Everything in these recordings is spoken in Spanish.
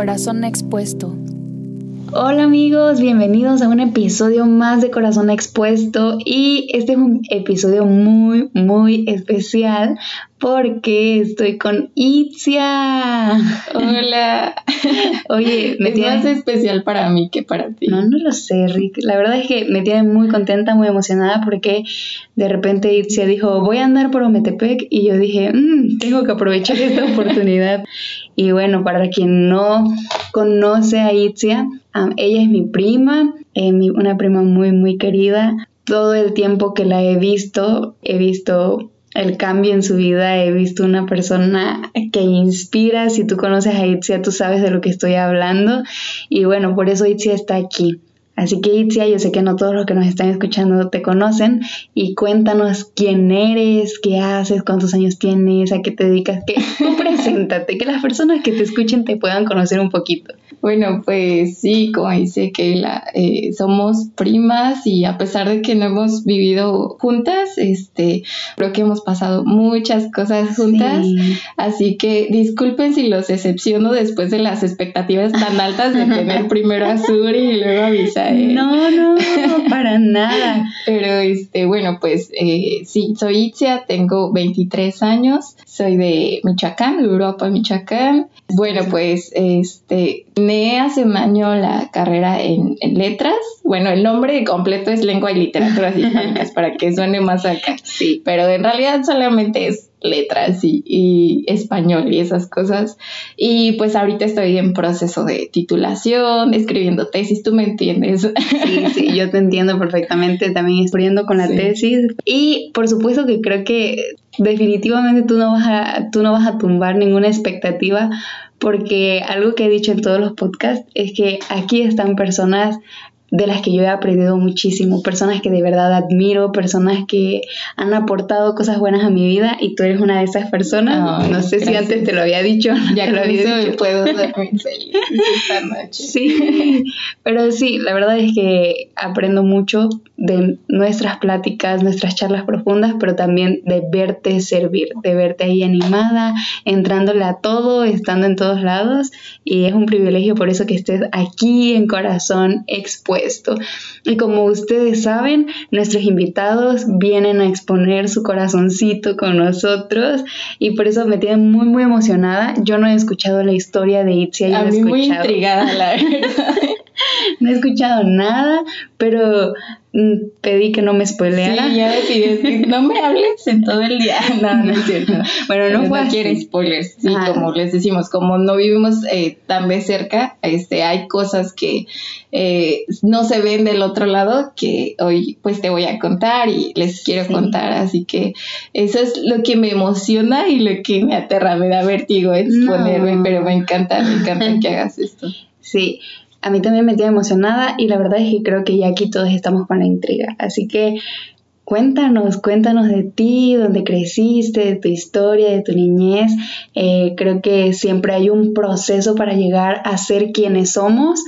Corazón Expuesto. Hola amigos, bienvenidos a un episodio más de Corazón Expuesto y este es un episodio muy, muy especial porque estoy con Itzia. Hola. Oye, me es más especial para mí que para ti. No, no lo sé, Rick. La verdad es que me tiene muy contenta, muy emocionada porque de repente Itzia dijo, voy a andar por Ometepec y yo dije, mm, tengo que aprovechar esta oportunidad. Y bueno, para quien no conoce a Itzia, ella es mi prima, eh, una prima muy, muy querida. Todo el tiempo que la he visto, he visto el cambio en su vida. He visto una persona que inspira. Si tú conoces a Itzia, tú sabes de lo que estoy hablando. Y bueno, por eso Itzia está aquí. Así que Itzia, yo sé que no todos los que nos están escuchando te conocen y cuéntanos quién eres, qué haces, cuántos años tienes, a qué te dedicas, que tú preséntate, que las personas que te escuchen te puedan conocer un poquito. Bueno, pues sí, como dice Keila, eh, somos primas y a pesar de que no hemos vivido juntas, este, creo que hemos pasado muchas cosas juntas, así que disculpen si los decepciono después de las expectativas tan altas de tener primero a Sur y luego a Visa. No, no, para nada. Pero este, bueno, pues eh, sí, soy Itzia, tengo 23 años, soy de Michoacán, Europa, Michoacán. Bueno, pues este hace un año la carrera en, letras. Bueno, el nombre completo es lengua y literatura hispánicas para que suene más acá. Sí. Pero en realidad solamente es letras y, español y esas cosas. Y pues ahorita estoy en proceso de titulación, escribiendo tesis, tú me entiendes. Sí, sí, yo te entiendo perfectamente, también estudiando con la tesis. Y por supuesto que creo que definitivamente tú no vas a, tú no vas a tumbar ninguna expectativa porque algo que he dicho en todos los podcasts es que aquí están personas de las que yo he aprendido muchísimo, personas que de verdad admiro, personas que han aportado cosas buenas a mi vida y tú eres una de esas personas. no sé si antes te lo había dicho. Ya te lo había dicho. puedo dormir feliz esta noche. Sí, pero sí, la verdad es que aprendo mucho de nuestras pláticas, nuestras charlas profundas, pero también de verte servir, de verte ahí animada, entrándole a todo, estando en todos lados y es un privilegio por eso que estés aquí en Corazón Expuesto esto. Y como ustedes saben, nuestros invitados vienen a exponer su corazoncito con nosotros y por eso me tiene muy, muy emocionada. Yo no he escuchado la historia de Itzia. a mí muy intrigada, la verdad. no he escuchado nada, pero Mm, pedí que no me spoileara. Sí, ya decidí no me hables en todo el día. No, no es cierto. Bueno, no, no quiere spoilers. Sí, como les decimos, como no vivimos eh, tan de cerca, este, hay cosas que eh, no se ven del otro lado que hoy pues te voy a contar y les quiero contar. Así que eso es lo que me emociona y lo que me aterra, me da vértigo exponerme, pero me encanta, me encanta que hagas esto. Sí, a mí también me tiene emocionada y la verdad es que creo que ya aquí todos estamos con la intriga. Así que cuéntanos, cuéntanos de ti, dónde creciste, de tu historia, de tu niñez. Eh, creo que siempre hay un proceso para llegar a ser quienes somos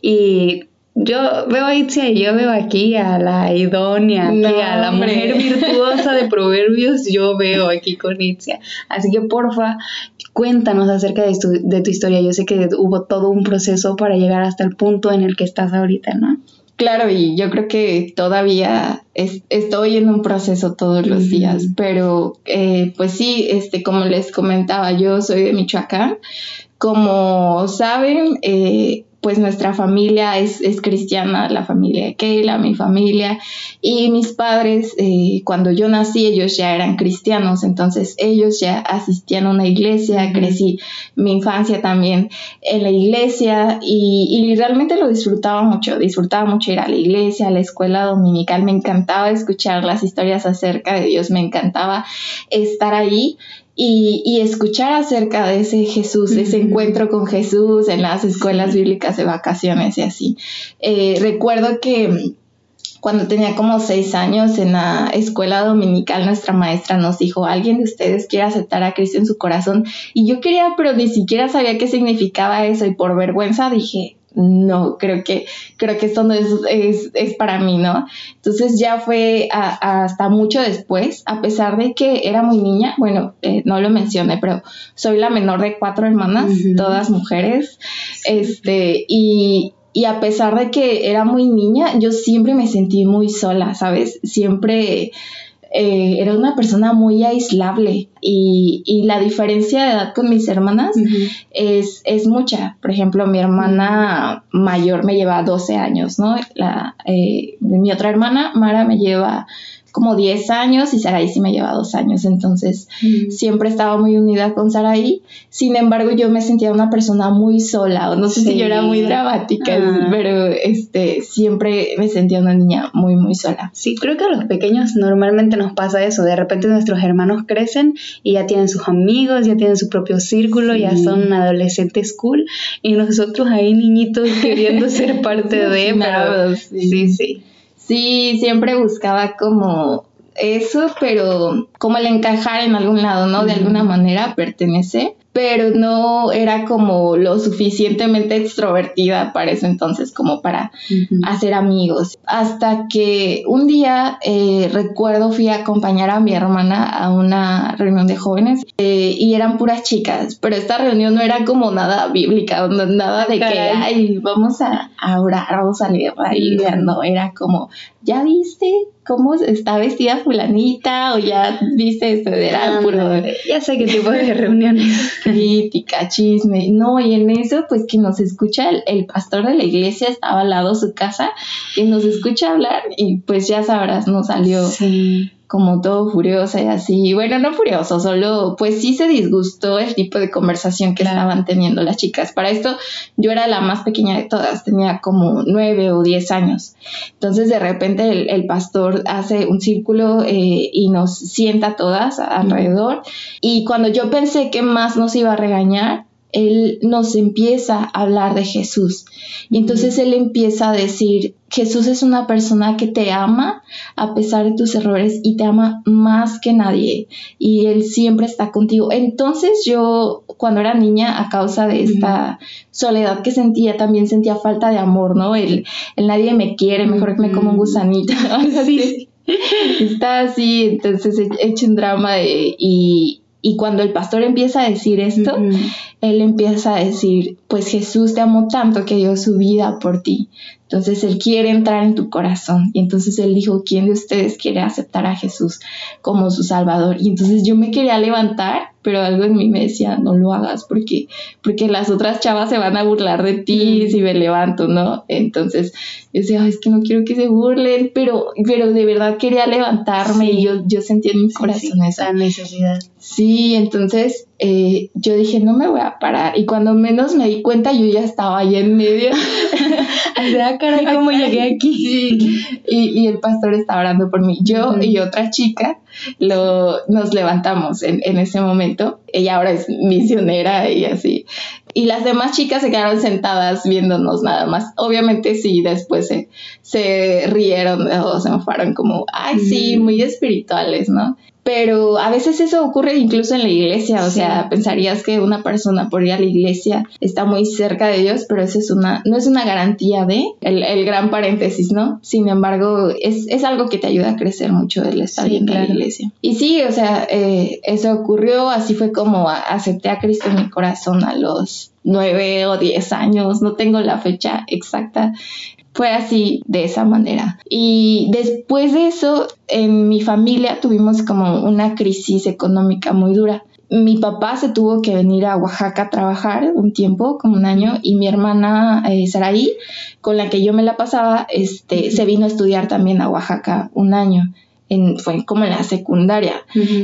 y yo veo a Itzia y yo veo aquí a la idónea, a la mujer virtuosa de proverbios, yo veo aquí con Itzia. Así que porfa, cuéntanos acerca de tu, de tu historia. Yo sé que hubo todo un proceso para llegar hasta el punto en el que estás ahorita, ¿no? Claro, y yo creo que todavía estoy en un proceso todos los días, pero eh, pues sí, este, como les comentaba, yo soy de Michoacán. Como saben, eh, pues nuestra familia es, cristiana, la familia de Keila, mi familia, y mis padres, eh, cuando yo nací, ellos ya eran cristianos, entonces ellos ya asistían a una iglesia, crecí mi infancia también en la iglesia y, y, realmente lo disfrutaba mucho, disfrutaba mucho ir a la iglesia, a la escuela dominical, me encantaba escuchar las historias acerca de Dios, me encantaba estar ahí y, escuchar acerca de ese Jesús, ese encuentro con Jesús en las escuelas bíblicas de vacaciones y así. Eh, recuerdo que cuando tenía como seis años en la escuela dominical, nuestra maestra nos dijo, alguien de ustedes quiere aceptar a Cristo en su corazón. Y yo quería, pero ni siquiera sabía qué significaba eso. Y por vergüenza dije, no, creo que, creo que esto no es, es, para mí, ¿no? Entonces ya fue hasta mucho después, a pesar de que era muy niña, bueno, eh, no lo mencioné, pero soy la menor de cuatro hermanas, todas mujeres, este, y, y a pesar de que era muy niña, yo siempre me sentí muy sola, ¿sabes? Siempre eh, era una persona muy aislable y, y, la diferencia de edad con mis hermanas es, es, mucha. Por ejemplo, mi hermana mayor me lleva 12 años, ¿no? La, eh, mi otra hermana, Mara, me lleva como 10 años y Saraí sí me lleva dos años, entonces siempre estaba muy unida con Saraí. Sin embargo, yo me sentía una persona muy sola, o no sé si yo era muy dramática, pero este, siempre me sentía una niña muy, muy sola. Sí, creo que a los pequeños normalmente nos pasa eso, de repente nuestros hermanos crecen y ya tienen sus amigos, ya tienen su propio círculo, ya son adolescentes cool, y nosotros ahí niñitos queriendo ser parte de, pero sí, sí. Sí, siempre buscaba como eso, pero como el encajar en algún lado, ¿no? De alguna manera pertenece pero no era como lo suficientemente extrovertida para eso entonces como para hacer amigos. Hasta que un día eh, recuerdo fui a acompañar a mi hermana a una reunión de jóvenes eh, y eran puras chicas, pero esta reunión no era como nada bíblica, nada de que, ay, vamos a, orar, vamos a leer ahí, no, era como, ¿ya viste cómo está vestida fulanita o ya viste esto era puro ya sé qué tipo de reuniones. Crítica chisme. No y en eso pues que nos escucha el, pastor de la iglesia estaba al lado de su casa y nos escucha hablar y pues ya sabrás no salió sí como todo furioso y así. Bueno, no furioso, solo pues sí se disgustó el tipo de conversación que estaban teniendo las chicas. Para esto yo era la más pequeña de todas, tenía como nueve o diez años. Entonces de repente el, pastor hace un círculo eh, y nos sienta todas alrededor. Y cuando yo pensé que más nos iba a regañar, él nos empieza a hablar de Jesús. Y entonces él empieza a decir, Jesús es una persona que te ama a pesar de tus errores y te ama más que nadie. Y él siempre está contigo. Entonces yo, cuando era niña, a causa de esta soledad que sentía, también sentía falta de amor, ¿no? El, el nadie me quiere, mejor que me como un gusanito. Está así, entonces he hecho un drama de, y, y cuando el pastor empieza a decir esto, él empieza a decir, pues Jesús te amó tanto que dio su vida por ti. Entonces Él quiere entrar en tu corazón. Y entonces Él dijo, ¿quién de ustedes quiere aceptar a Jesús como su Salvador? Y entonces yo me quería levantar, pero algo en mí me decía, no lo hagas porque, porque las otras chavas se van a burlar de ti si me levanto, ¿no? Entonces yo decía, es que no quiero que se burlen, pero, pero de verdad quería levantarme y yo, yo sentía en mi corazón esa necesidad. Sí, entonces eh, yo dije, no me voy a parar. Y cuando menos me di cuenta, yo ya estaba ahí en medio. o sea, caray, ¿cómo llegué aquí? Y, el pastor estaba orando por mí. Yo y otra chica lo, nos levantamos en, en ese momento. Ella ahora es misionera y así. Y las demás chicas se quedaron sentadas viéndonos nada más. Obviamente sí, después se, se rieron o se enfaron como, ay, sí, muy espirituales, ¿no? Pero a veces eso ocurre incluso en la iglesia, o sea, pensarías que una persona por ir a la iglesia está muy cerca de Dios, pero eso es una, no es una garantía de el, gran paréntesis, ¿no? Sin embargo, es, algo que te ayuda a crecer mucho el estar en la iglesia. Y sí, o sea, eh, eso ocurrió, así fue como acepté a Cristo en mi corazón a los nueve o diez años, no tengo la fecha exacta, fue así, de esa manera. Y después de eso, en mi familia tuvimos como una crisis económica muy dura. Mi papá se tuvo que venir a Oaxaca a trabajar un tiempo, como un año, y mi hermana eh, Saraí, con la que yo me la pasaba, este, se vino a estudiar también a Oaxaca un año fue como en la secundaria.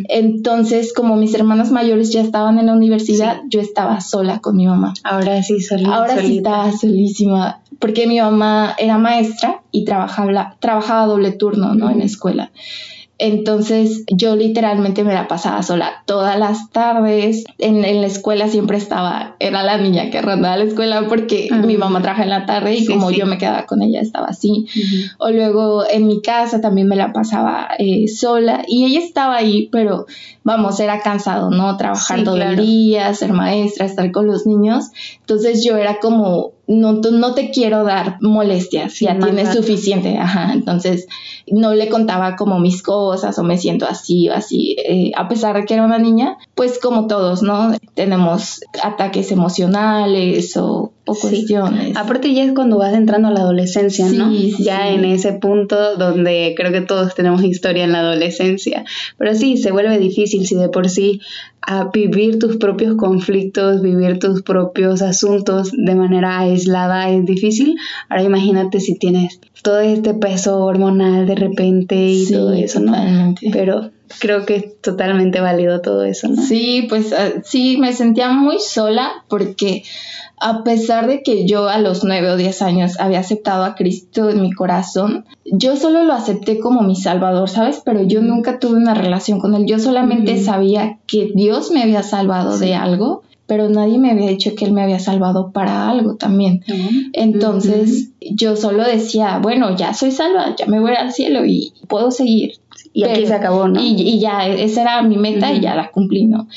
Entonces, como mis hermanas mayores ya estaban en la universidad, yo estaba sola con mi mamá. Ahora sí, solita. Ahora sí estaba solísima, porque mi mamá era maestra y trabajaba, trabajaba doble turno, ¿no? En la escuela. Entonces yo literalmente me la pasaba sola todas las tardes. En, la escuela siempre estaba, era la niña que rondaba la escuela porque mi mamá trabaja en la tarde y como yo me quedaba con ella estaba así. O luego en mi casa también me la pasaba eh, sola y ella estaba ahí, pero vamos, era cansado, ¿no? Trabajar todo el día, ser maestra, estar con los niños. Entonces yo era como no, no te quiero dar molestias, ya tienes suficiente, ajá, entonces no le contaba como mis cosas o me siento así o así, eh, a pesar de que era una niña, pues como todos, ¿no? Tenemos ataques emocionales o, cuestiones. Aparte ya es cuando vas entrando a la adolescencia, ¿no? ya en ese punto donde creo que todos tenemos historia en la adolescencia, pero sí, se vuelve difícil si de por sí a vivir tus propios conflictos, vivir tus propios asuntos de manera aislada es difícil. Ahora imagínate si tienes todo este peso hormonal de repente y todo eso, ¿no? Pero creo que es totalmente válido todo eso, ¿no? Sí, pues ah, sí, me sentía muy sola porque a pesar de que yo a los nueve o diez años había aceptado a Cristo en mi corazón, yo solo lo acepté como mi salvador, ¿sabes? Pero yo nunca tuve una relación con él. Yo solamente sabía que Dios me había salvado de algo, pero nadie me había dicho que él me había salvado para algo también. Entonces yo solo decía, bueno, ya soy salva, ya me voy al cielo y puedo seguir. Y aquí se acabó, ¿no? Y, ya, esa era mi meta y ya la cumplí, ¿no?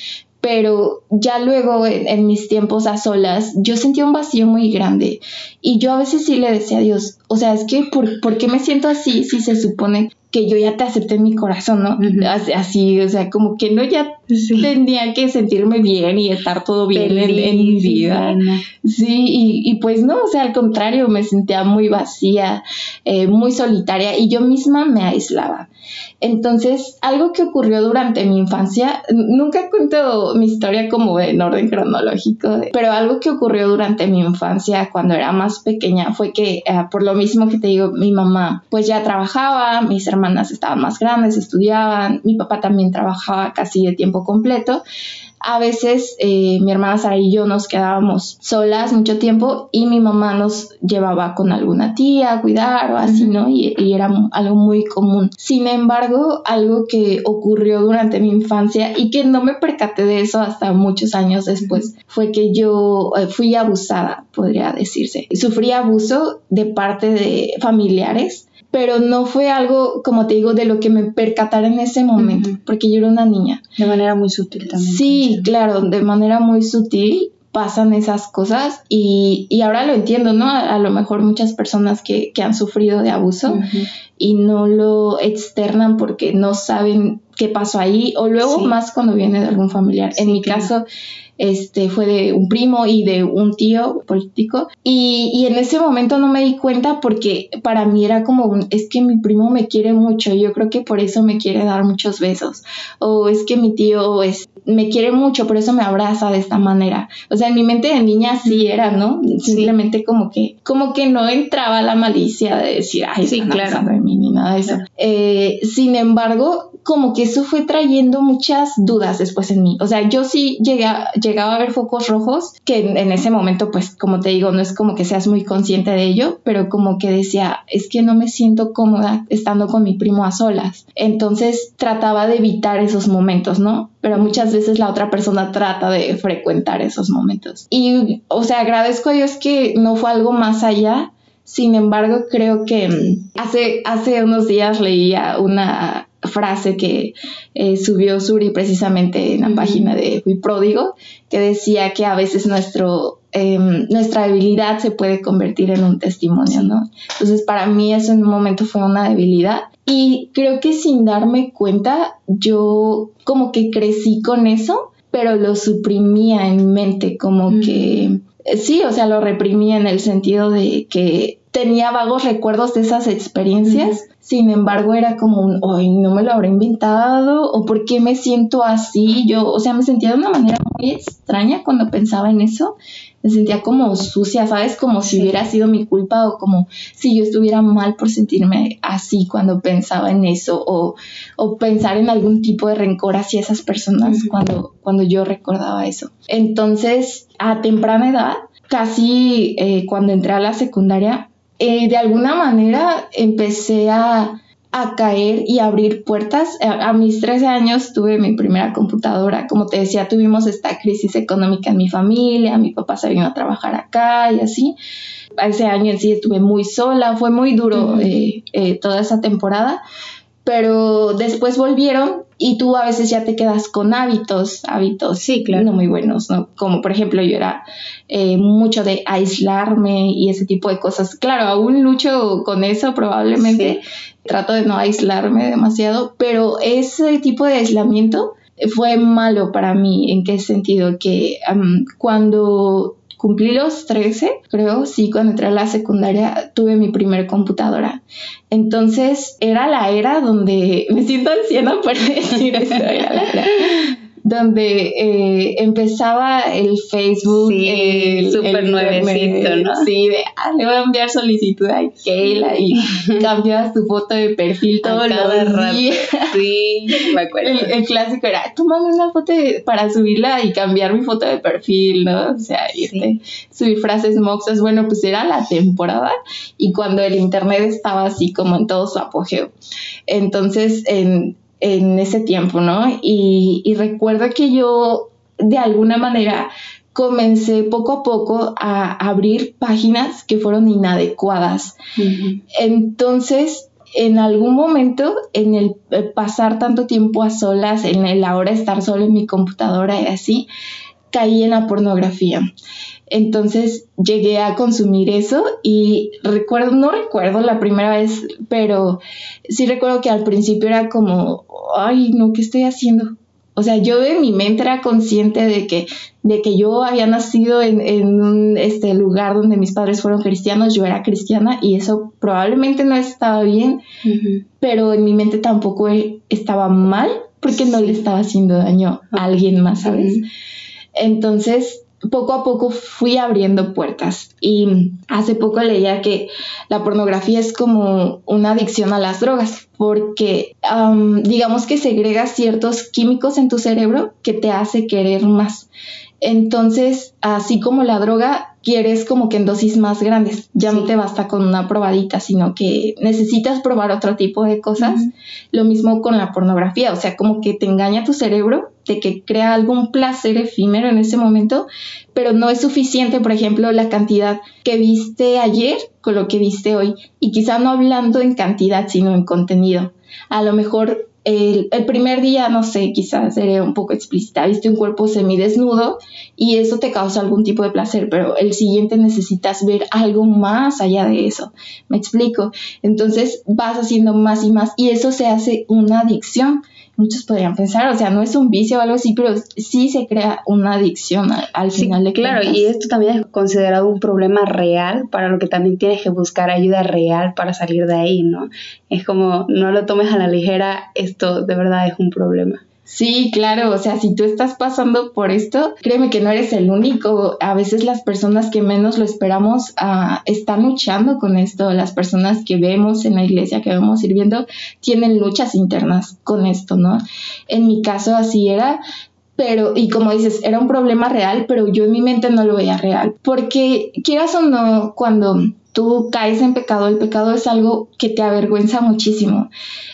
Pero ya luego en, mis tiempos a solas yo sentía un vacío muy grande y yo a veces sí le decía a Dios, o sea, es que ¿por, ¿por qué me siento así si se supone que yo ya te acepté en mi corazón, ¿no? así, o sea, como que no ya tenía que sentirme bien y estar todo bien en, mi vida. Sí, y, pues no, o sea, al contrario, me sentía muy vacía, eh, muy solitaria y yo misma me aislaba. Entonces, algo que ocurrió durante mi infancia, nunca cuento mi historia como en orden cronológico, pero algo que ocurrió durante mi infancia cuando era más pequeña fue que, eh, por lo mismo que te digo, mi mamá pues ya trabajaba, mis hermanas estaban más grandes, estudiaban, mi papá también trabajaba casi de tiempo completo a veces eh, mi hermana Sara y yo nos quedábamos solas mucho tiempo y mi mamá nos llevaba con alguna tía a cuidar o así, ¿no? Y, era algo muy común. Sin embargo, algo que ocurrió durante mi infancia y que no me percaté de eso hasta muchos años después fue que yo eh, fui abusada, podría decirse. Sufrí abuso de parte de familiares pero no fue algo, como te digo, de lo que me percatara en ese momento, porque yo era una niña. De manera muy sutil también. Sí, claro, de manera muy sutil pasan esas cosas y, y ahora lo entiendo, ¿no? A, lo mejor muchas personas que, que han sufrido de abuso y no lo externan porque no saben qué pasó ahí o luego más cuando viene de algún familiar. en mi caso este, fue de un primo y de un tío político. Y, y, en ese momento no me di cuenta porque para mí era como, un, es que mi primo me quiere mucho, yo creo que por eso me quiere dar muchos besos. O es que mi tío es, me quiere mucho, por eso me abraza de esta manera. O sea, en mi mente de niña sí era, ¿no? Simplemente como que, como que no entraba la malicia de decir, ay, sí, claro. de mí ni nada de eso. Eh, sin embargo, como que eso fue trayendo muchas dudas después en mí. O sea, yo sí llegué a, llegaba a ver focos rojos que en, ese momento, pues como te digo, no es como que seas muy consciente de ello, pero como que decía, es que no me siento cómoda estando con mi primo a solas. Entonces trataba de evitar esos momentos, ¿no? Pero muchas veces la otra persona trata de frecuentar esos momentos. Y, o sea, agradezco a Dios que no fue algo más allá, sin embargo, creo que mm, hace, hace unos días leía una frase que eh, subió Suri precisamente en la página de Fui Pródigo, que decía que a veces nuestro, em, nuestra debilidad se puede convertir en un testimonio, ¿no? Entonces, para mí eso en un momento fue una debilidad. Y creo que sin darme cuenta, yo como que crecí con eso, pero lo suprimía en mente, como que sí, o sea, lo reprimía en el sentido de que tenía vagos recuerdos de esas experiencias, sin embargo era como un, hoy no me lo habré inventado o por qué me siento así, yo, o sea, me sentía de una manera muy extraña cuando pensaba en eso, me sentía como sucia, ¿sabes? Como si hubiera sido mi culpa o como si yo estuviera mal por sentirme así cuando pensaba en eso o, o pensar en algún tipo de rencor hacia esas personas cuando, cuando yo recordaba eso. Entonces, a temprana edad, casi eh, cuando entré a la secundaria, eh, de alguna manera empecé a, caer y abrir puertas. A, mis 13 años tuve mi primera computadora. Como te decía, tuvimos esta crisis económica en mi familia, mi papá se vino a trabajar acá y así. Ese año en sí estuve muy sola, fue muy duro eh, toda esa temporada pero después volvieron y tú a veces ya te quedas con hábitos, hábitos sí, claro. no muy buenos, ¿no? Como por ejemplo yo era eh, mucho de aislarme y ese tipo de cosas. Claro, aún lucho con eso probablemente, trato de no aislarme demasiado, pero ese tipo de aislamiento fue malo para mí. ¿En qué sentido? Que cuando cumplí los 13, creo, sí, cuando entré a la secundaria tuve mi primer computadora. Entonces era la era donde me siento anciana por decir esto, era la era donde eh, empezaba el Facebook. Sí, súper nuevecito, ¿no? Sí, de, ah, le voy a enviar solicitud a Keila y cambiabas tu foto de perfil todo los días. Sí, me acuerdo. El, clásico era, tómame una foto para subirla y cambiar mi foto de perfil, ¿no? O sea, irte, subir frases moxas. Bueno, pues era la temporada y cuando el internet estaba así como en todo su apogeo. Entonces, en en ese tiempo, ¿no? Y, y recuerdo que yo de alguna manera comencé poco a poco a abrir páginas que fueron inadecuadas. Entonces, en algún momento, en el pasar tanto tiempo a solas, en el ahora estar solo en mi computadora y así, caí en la pornografía. Entonces llegué a consumir eso y recuerdo, no recuerdo la primera vez, pero sí recuerdo que al principio era como, ay, no, ¿qué estoy haciendo? O sea, yo en mi mente era consciente de que, de que yo había nacido en, un este, lugar donde mis padres fueron cristianos, yo era cristiana y eso probablemente no estaba bien, pero en mi mente tampoco estaba mal porque no le estaba haciendo daño a alguien más, ¿sabes? Entonces, poco a poco fui abriendo puertas y hace poco leía que la pornografía es como una adicción a las drogas porque digamos que segrega ciertos químicos en tu cerebro que te hace querer más. Entonces, así como la droga, quieres como que en dosis más grandes. Ya no te basta con una probadita, sino que necesitas probar otro tipo de cosas. Lo mismo con la pornografía, o sea, como que te engaña tu cerebro de que crea algún placer efímero en ese momento, pero no es suficiente, por ejemplo, la cantidad que viste ayer con lo que viste hoy. Y quizá no hablando en cantidad, sino en contenido. A lo mejor el, primer día, no sé, quizás seré un poco explícita, viste un cuerpo semidesnudo y eso te causa algún tipo de placer, pero el siguiente necesitas ver algo más allá de eso. ¿Me explico? Entonces vas haciendo más y más y eso se hace una adicción muchos podrían pensar, o sea, no es un vicio o algo así, pero sí se crea una adicción al, final de Claro, y esto también es considerado un problema real, para lo que también tienes que buscar ayuda real para salir de ahí, ¿no? Es como, no lo tomes a la ligera, esto de verdad es un problema. Sí, claro, o sea, si tú estás pasando por esto, créeme que no eres el único. A veces las personas que menos lo esperamos uh, están luchando con esto. Las personas que vemos en la iglesia, que vemos sirviendo, tienen luchas internas con esto, ¿no? En mi caso así era, pero, y como dices, era un problema real, pero yo en mi mente no lo veía real. Porque quieras o no, cuando tú caes en pecado, el pecado es algo que te avergüenza muchísimo.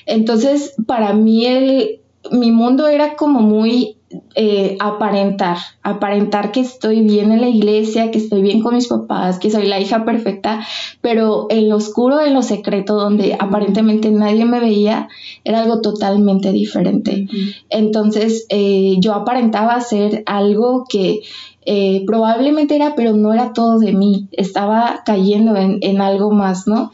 Entonces, para mí el mi mundo era como muy eh, aparentar, aparentar que estoy bien en la iglesia, que estoy bien con mis papás, que soy la hija perfecta, pero en lo oscuro, en lo secreto, donde aparentemente nadie me veía, era algo totalmente diferente. Entonces eh, yo aparentaba ser algo que eh, probablemente era, pero no era todo de mí, estaba cayendo en, en algo más, ¿no?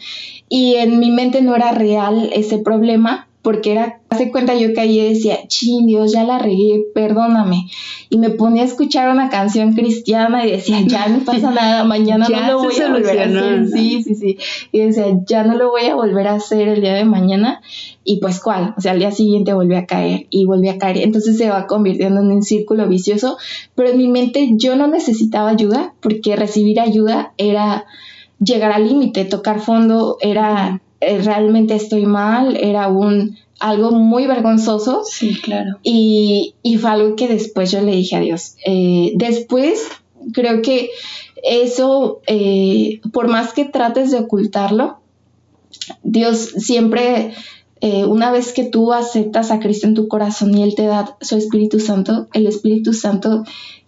Y en mi mente no era real ese problema, porque era, hace cuenta yo caí y decía, chin, Dios, ya la regué, perdóname. Y me ponía a escuchar una canción cristiana y decía, ya no pasa nada, mañana no lo voy a volver a hacer. Sí, sí, sí. Y decía, ya no lo voy a volver a hacer el día de mañana. Y pues, ¿cuál? O sea, al día siguiente volví a caer y volví a caer. Entonces se va convirtiendo en un círculo vicioso. Pero en mi mente yo no necesitaba ayuda porque recibir ayuda era llegar al límite, tocar fondo, era eh, realmente estoy mal, era un algo muy vergonzoso. Sí, claro. Y, y fue algo que después yo le dije a Dios. Eh, después creo que eso, eh, por más que trates de ocultarlo, Dios siempre eh, una vez que tú aceptas a Cristo en tu corazón y Él te da su Espíritu Santo, el Espíritu Santo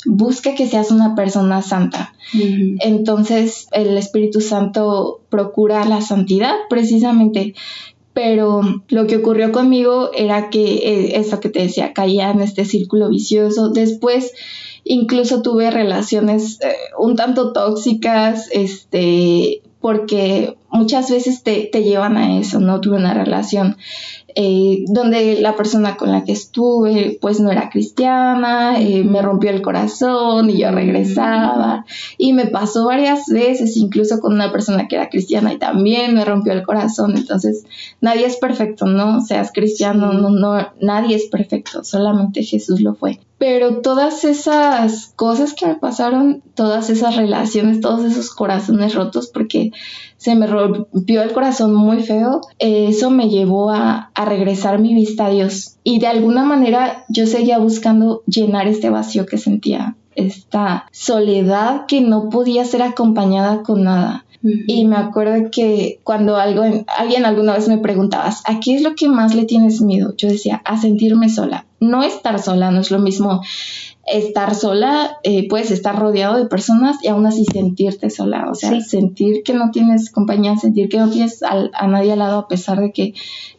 busca que seas una persona santa. Entonces el Espíritu Santo procura la santidad precisamente. pero lo que ocurrió conmigo era que eh, eso que te decía, caía en este círculo vicioso. Después incluso tuve relaciones eh, un tanto tóxicas, este, porque muchas veces te, te, llevan a eso, ¿no? Tuve una relación eh, donde la persona con la que estuve pues no era cristiana, eh, me rompió el corazón y yo regresaba. Y me pasó varias veces incluso con una persona que era cristiana y también me rompió el corazón, entonces nadie es perfecto, ¿no? Seas cristiano, no, no, nadie es perfecto, solamente Jesús lo fue. Pero todas esas cosas que me pasaron, todas esas relaciones, todos esos corazones rotos, porque se me rompió el corazón muy feo, eso me llevó a, a regresar mi vista a Dios. Y de alguna manera yo seguía buscando llenar este vacío que sentía, esta soledad que no podía ser acompañada con nada. Y me acuerdo que cuando algo, alguien alguna vez me preguntaba, ¿a qué es lo que más le tienes miedo? Yo decía, a sentirme sola. No estar sola, no es lo mismo estar sola, eh, puedes estar rodeado de personas y aún así sentirte sola, o sea, sentir que no tienes compañía, sentir que no tienes a nadie al lado a pesar de que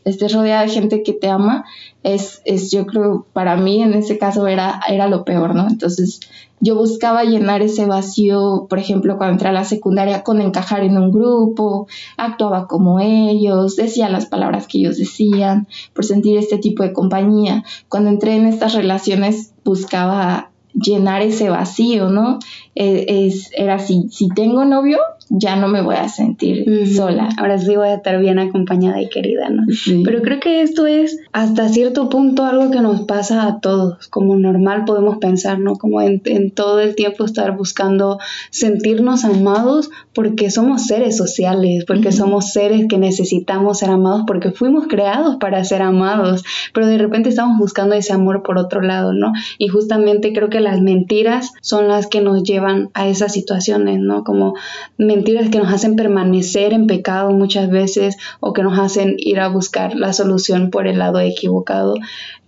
estés rodeada de gente que te ama, es, es yo creo, para mí en ese caso era, era lo peor, ¿no? Entonces yo buscaba llenar ese vacío, por ejemplo, cuando entré a la secundaria, con encajar en un grupo, actuaba como ellos, decía las palabras que ellos decían, por sentir este tipo de compañía. Cuando entré en estas relaciones buscaba llenar ese vacío, ¿no? E, es, era así, si tengo novio, ya no me voy a sentir sola. Ahora sí voy a estar bien acompañada y querida, ¿no? Pero creo que esto es hasta cierto punto algo que nos pasa a todos, como normal podemos pensar, ¿no? Como en, todo el tiempo estar buscando sentirnos amados porque somos seres sociales, porque somos seres que necesitamos ser amados, porque fuimos creados para ser amados, pero de repente estamos buscando ese amor por otro lado, ¿no? Y justamente creo que las mentiras son las que nos llevan a esas situaciones, ¿no? Como mentiras que nos hacen permanecer en pecado muchas veces o que nos hacen ir a buscar la solución por el lado equivocado,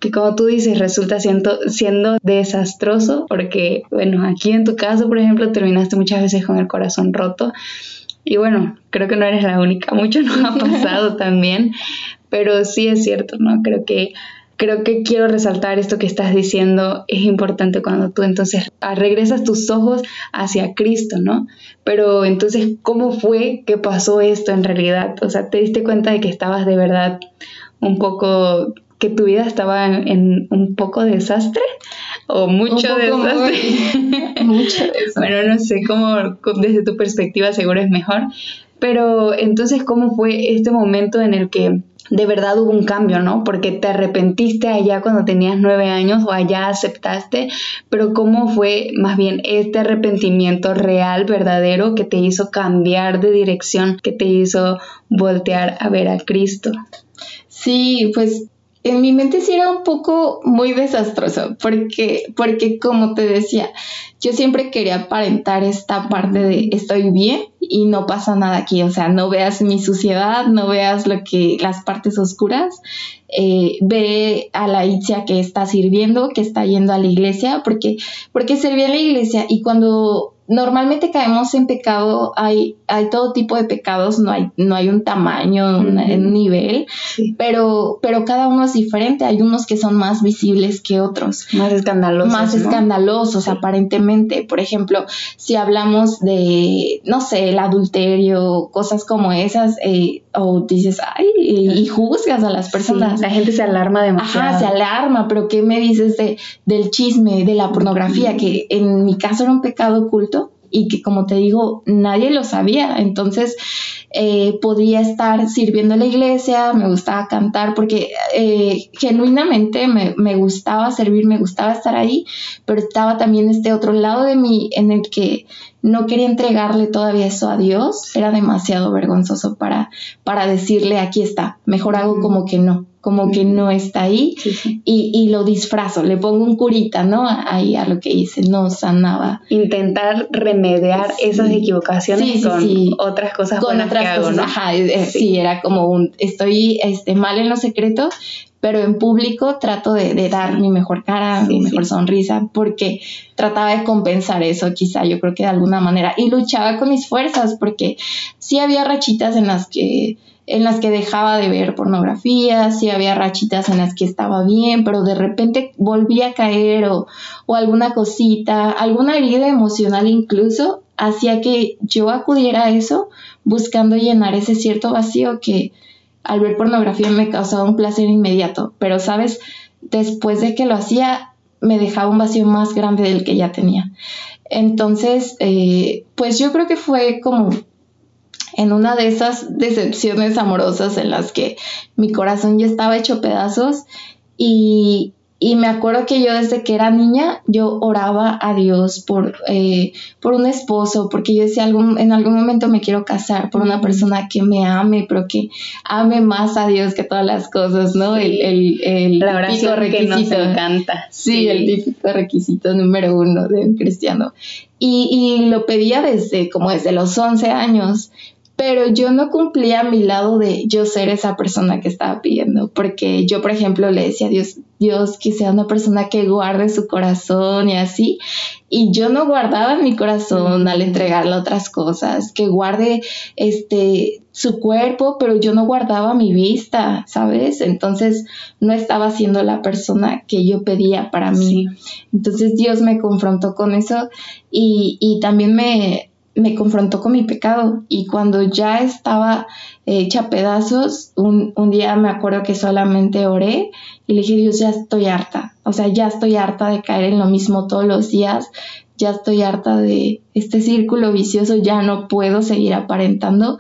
que como tú dices resulta siendo, siendo desastroso porque, bueno, aquí en tu caso, por ejemplo, terminaste muchas veces con el corazón roto. Y bueno, creo que no eres la única, mucho nos ha pasado también, pero sí es cierto, ¿no? Creo que creo que quiero resaltar esto que estás diciendo, es importante cuando tú entonces regresas tus ojos hacia Cristo, ¿no? Pero entonces, ¿cómo fue que pasó esto en realidad? O sea, ¿te diste cuenta de que estabas de verdad un poco, que tu vida estaba en, un poco desastre? ¿O mucho desastre? mucho desastre. bueno, no sé, cómo desde tu perspectiva seguro es mejor. Pero entonces, ¿cómo fue este momento en el que de verdad hubo un cambio, ¿no? Porque te arrepentiste allá cuando tenías nueve años o allá aceptaste, pero ¿cómo fue más bien este arrepentimiento real, verdadero, que te hizo cambiar de dirección, que te hizo voltear a ver a Cristo? Sí, pues en mi mente sí era un poco muy desastroso, porque, porque como te decía, yo siempre quería aparentar esta parte de estoy bien y no pasa nada aquí, o sea, no veas mi suciedad, no veas lo que, las partes oscuras, eh, ve a la Itzia que está sirviendo, que está yendo a la iglesia, porque, porque servía en la iglesia y cuando normalmente caemos en pecado, hay, hay todo tipo de pecados, no hay, no hay un tamaño, un, nivel, pero, pero cada uno es diferente, hay unos que son más visibles que otros. Más escandalosos. Más escandalosos, aparentemente. Por ejemplo, si hablamos de, no sé, el adulterio, cosas como esas, eh, o dices, ay, y, juzgas a las personas. la gente se alarma demasiado. Ajá, se alarma, pero ¿qué me dices de, del chisme, de la pornografía, que en mi caso era un pecado oculto? Y que como te digo, nadie lo sabía. Entonces eh, podía estar sirviendo en la iglesia, me gustaba cantar porque eh, genuinamente me, me, gustaba servir, me gustaba estar ahí, pero estaba también este otro lado de mí en el que no quería entregarle todavía eso a Dios, era demasiado vergonzoso para, para decirle aquí está, mejor hago como que no como que no está ahí Y, y, lo disfrazo, le pongo un curita, ¿no? Ahí a lo que hice, no sanaba. Intentar remediar esas equivocaciones con otras cosas con otras cosas, Ajá, sí. era como un, estoy este, mal en lo secreto, pero en público trato de, de dar mi mejor cara, mi mejor sonrisa, porque trataba de compensar eso, quizá yo creo que de alguna manera, y luchaba con mis fuerzas, porque sí había rachitas en las que en las que dejaba de ver pornografía, sí había rachitas en las que estaba bien, pero de repente volvía a caer o, o alguna cosita, alguna herida emocional incluso, hacía que yo acudiera a eso buscando llenar ese cierto vacío que al ver pornografía me causaba un placer inmediato, pero sabes, después de que lo hacía me dejaba un vacío más grande del que ya tenía. Entonces, eh, pues yo creo que fue como en una de esas decepciones amorosas en las que mi corazón ya estaba hecho pedazos y, y me acuerdo que yo desde que era niña, yo oraba a Dios por, eh, por un esposo, porque yo decía, algún, en algún momento me quiero casar por una persona que me ame, pero que ame más a Dios que todas las cosas, ¿no? El, el, el La típico requisito. Que nos encanta. Sí, el típico requisito número uno de un cristiano. Y, y lo pedía desde, como desde los 11 años, pero yo no cumplía a mi lado de yo ser esa persona que estaba pidiendo, porque yo, por ejemplo, le decía a Dios, Dios, que sea una persona que guarde su corazón y así, y yo no guardaba mi corazón al entregarle otras cosas, que guarde este su cuerpo, pero yo no guardaba mi vista, ¿sabes? Entonces no estaba siendo la persona que yo pedía para mí. Entonces Dios me confrontó con eso y, y también me, me confrontó con mi pecado y cuando ya estaba hecha pedazos, un, un, día me acuerdo que solamente oré y le dije, Dios, ya estoy harta, o sea, ya estoy harta de caer en lo mismo todos los días, ya estoy harta de este círculo vicioso, ya no puedo seguir aparentando,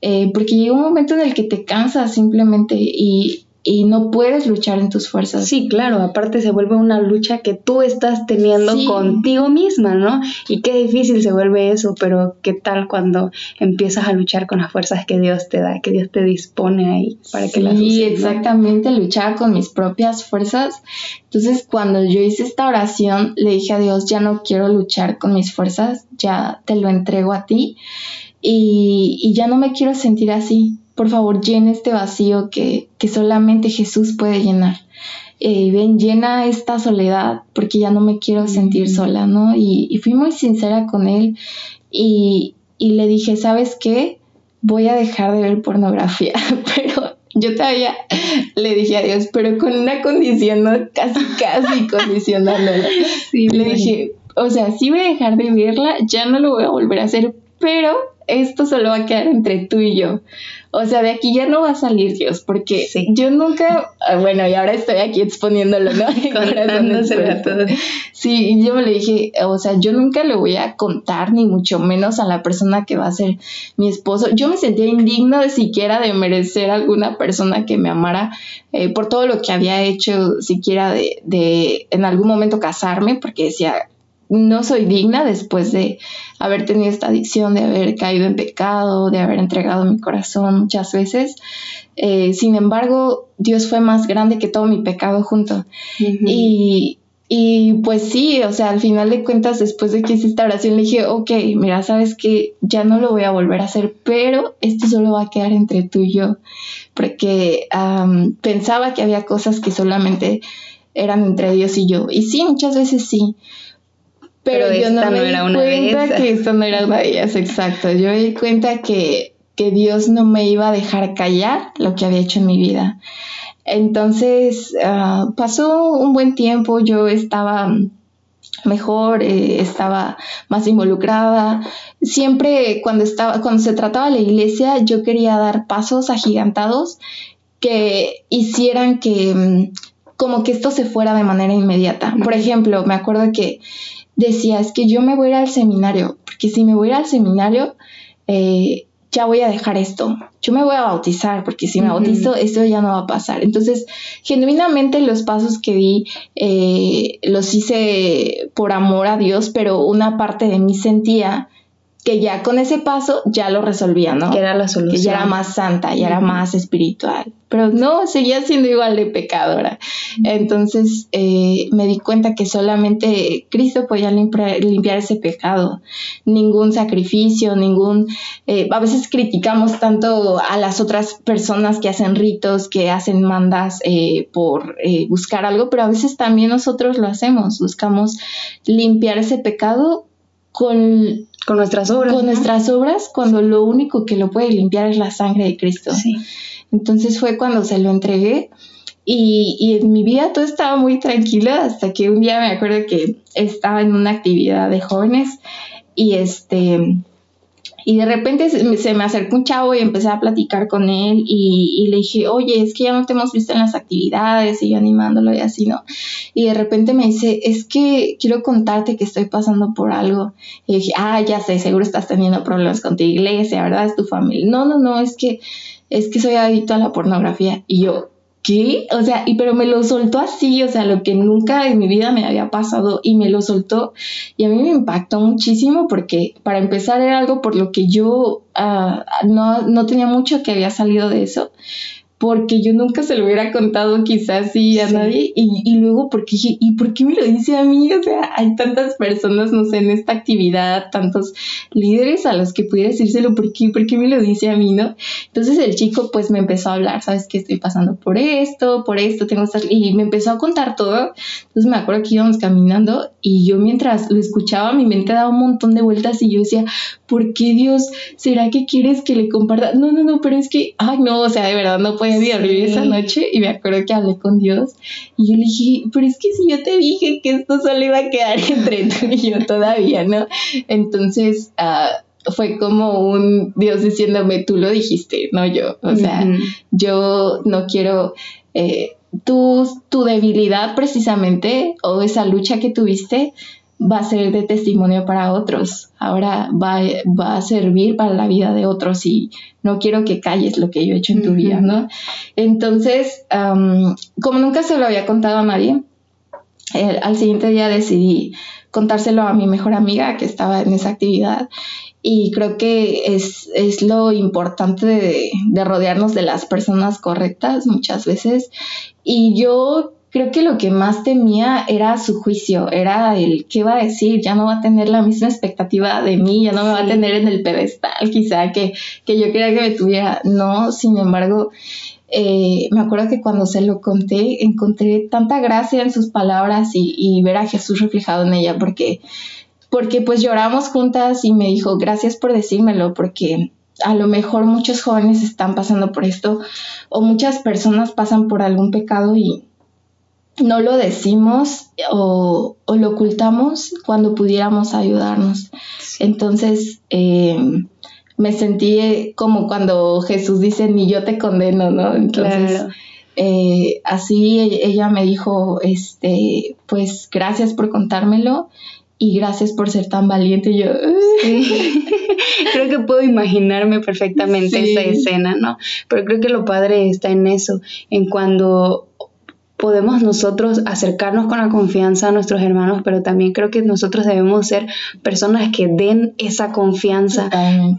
eh, porque llega un momento en el que te cansas simplemente y, y no puedes luchar en tus fuerzas. Sí, claro, aparte se vuelve una lucha que tú estás teniendo contigo misma, ¿no? Y qué difícil se vuelve eso, pero qué tal cuando empiezas a luchar con las fuerzas que Dios te da, que Dios te dispone ahí para que las uses. Sí, exactamente, luchar con mis propias fuerzas. Entonces, cuando yo hice esta oración, le dije a Dios, ya no quiero luchar con mis fuerzas, ya te lo entrego a ti y, y ya no me quiero sentir así por favor llena este vacío que, solamente Jesús puede llenar. Eh, ven, llena esta soledad porque ya no me quiero sentir sola, ¿no? Y, fui muy sincera con él y, le dije, ¿sabes qué? Voy a dejar de ver pornografía, pero yo todavía le dije a Dios, pero con una condición, ¿no? Casi, casi condicionándola. Sí, le dije, o sea, sí voy a dejar de verla, ya no lo voy a volver a hacer, pero esto solo va a quedar entre tú y yo. O sea, de aquí ya no va a salir Dios, porque yo nunca, ah, bueno, y ahora estoy aquí exponiéndolo, ¿no? a todo. Sí, y yo le dije, o sea, yo nunca le voy a contar, ni mucho menos a la persona que va a ser mi esposo. Yo me sentía indigna de siquiera de merecer alguna persona que me amara eh, por todo lo que había hecho, siquiera de, de en algún momento casarme, porque decía, no soy digna después de haber tenido esta adicción, de haber caído en pecado, de haber entregado mi corazón muchas veces. Eh, sin embargo, Dios fue más grande que todo mi pecado junto. y, y, pues sí, o sea, al final de cuentas, después de que hice esta oración, le dije, ok, mira, sabes que ya no lo voy a volver a hacer, pero esto solo va a quedar entre tú y yo, porque pensaba que había cosas que solamente eran entre Dios y yo. Y sí, muchas veces sí pero, yo no me di cuenta que esto no era una de ellas, exacto. Yo me di cuenta que, que Dios no me iba a dejar callar lo que había hecho en mi vida. Entonces ah, pasó un buen tiempo, yo estaba mejor, eh, estaba más involucrada. Siempre cuando estaba, cuando se trataba de la iglesia, yo quería dar pasos agigantados que hicieran que mm, como que esto se fuera de manera inmediata. Por ejemplo, me acuerdo que decía, es que yo me voy a ir al seminario, porque si me voy a ir al seminario, eh, ya voy a dejar esto. Yo me voy a bautizar, porque si me bautizo, esto ya no va a pasar. Entonces, genuinamente los pasos que di eh, los hice por amor a Dios, pero una parte de mí sentía que ya con ese paso ya lo resolvía, ¿no? Que era la solución. Que ya era más santa, ya era más espiritual. Pero no, seguía siendo igual de pecadora. Entonces eh, me di cuenta que solamente Cristo podía limpiar, ese pecado. Ningún sacrificio, ningún... Eh, a veces criticamos tanto a las otras personas que hacen ritos, que hacen mandas eh, por buscar algo, pero a veces también nosotros lo hacemos. Buscamos limpiar ese pecado con con nuestras obras. Con nuestras obras, cuando lo único que lo puede limpiar es la sangre de Cristo. Sí. Entonces fue cuando se lo entregué y, y, en mi vida todo estaba muy tranquilo hasta que un día me acuerdo que estaba en una actividad de jóvenes y este y de repente se, me acercó un chavo y empecé a platicar con él y, y, le dije, oye, es que ya no te hemos visto en las actividades y yo animándolo y así, ¿no? Y de repente me dice, es que quiero contarte que estoy pasando por algo. Y dije, ah, ya sé, seguro estás teniendo problemas con tu iglesia, ¿verdad? Es tu familia. No, no, no, es que, es que soy adicto a la pornografía. Y yo, ¿qué? O sea, y pero me lo soltó así, o sea, lo que nunca en mi vida me había pasado y me lo soltó y a mí me impactó muchísimo porque para empezar era algo por lo que yo uh, no, no tenía mucho que había salido de eso porque yo nunca se lo hubiera contado quizás sí a nadie y, y, luego porque dije, ¿y por qué me lo dice a mí? O sea, hay tantas personas, no sé, en esta actividad, tantos líderes a los que pudiera decírselo, ¿por qué, ¿por qué me lo dice a mí, no? Entonces el chico pues me empezó a hablar, ¿sabes qué? Estoy pasando por esto, por esto, tengo estas... Y me empezó a contar todo. Entonces me acuerdo que íbamos caminando y yo mientras lo escuchaba, mi mente daba un montón de vueltas y yo decía, ¿por qué Dios? ¿Será que quieres que le comparta? No, no, no, pero es que, ay, no, o sea, de verdad no puede dormir esa noche y me acuerdo que hablé con Dios y yo le dije, pero es que si yo te dije que esto solo iba a quedar entre tú y yo todavía, ¿no? Entonces, uh, fue como un Dios diciéndome, tú lo dijiste, no yo. O sea, yo no quiero... Eh, tu, tu debilidad precisamente o esa lucha que tuviste va a ser de testimonio para otros, ahora va, va, a servir para la vida de otros y no quiero que calles lo que yo he hecho en tu vida, ¿no? Entonces, como nunca se lo había contado a nadie, al siguiente día decidí contárselo a mi mejor amiga que estaba en esa actividad y creo que es, es lo importante de, de rodearnos de las personas correctas muchas veces. Y yo creo que lo que más temía era su juicio, era el qué va a decir, ya no va a tener la misma expectativa de mí, ya no me va a tener en el pedestal quizá que, que yo quería que me tuviera. No, sin embargo, eh, me acuerdo que cuando se lo conté, encontré tanta gracia en sus palabras y, y ver a Jesús reflejado en ella, porque, porque pues lloramos juntas y me dijo, gracias por decírmelo, porque a lo mejor muchos jóvenes están pasando por esto o muchas personas pasan por algún pecado y no lo decimos o, lo ocultamos cuando pudiéramos ayudarnos. Entonces, eh, me sentí como cuando Jesús dice, ni yo te condeno, ¿no? Entonces, eh, así e-, ella me dijo, este, pues gracias por contármelo y gracias por ser tan valiente. yo, creo que puedo imaginarme perfectamente esa escena, ¿no? Pero creo que lo padre está en eso, en cuando podemos nosotros acercarnos con la confianza a nuestros hermanos, pero también creo que nosotros debemos ser personas que den esa confianza,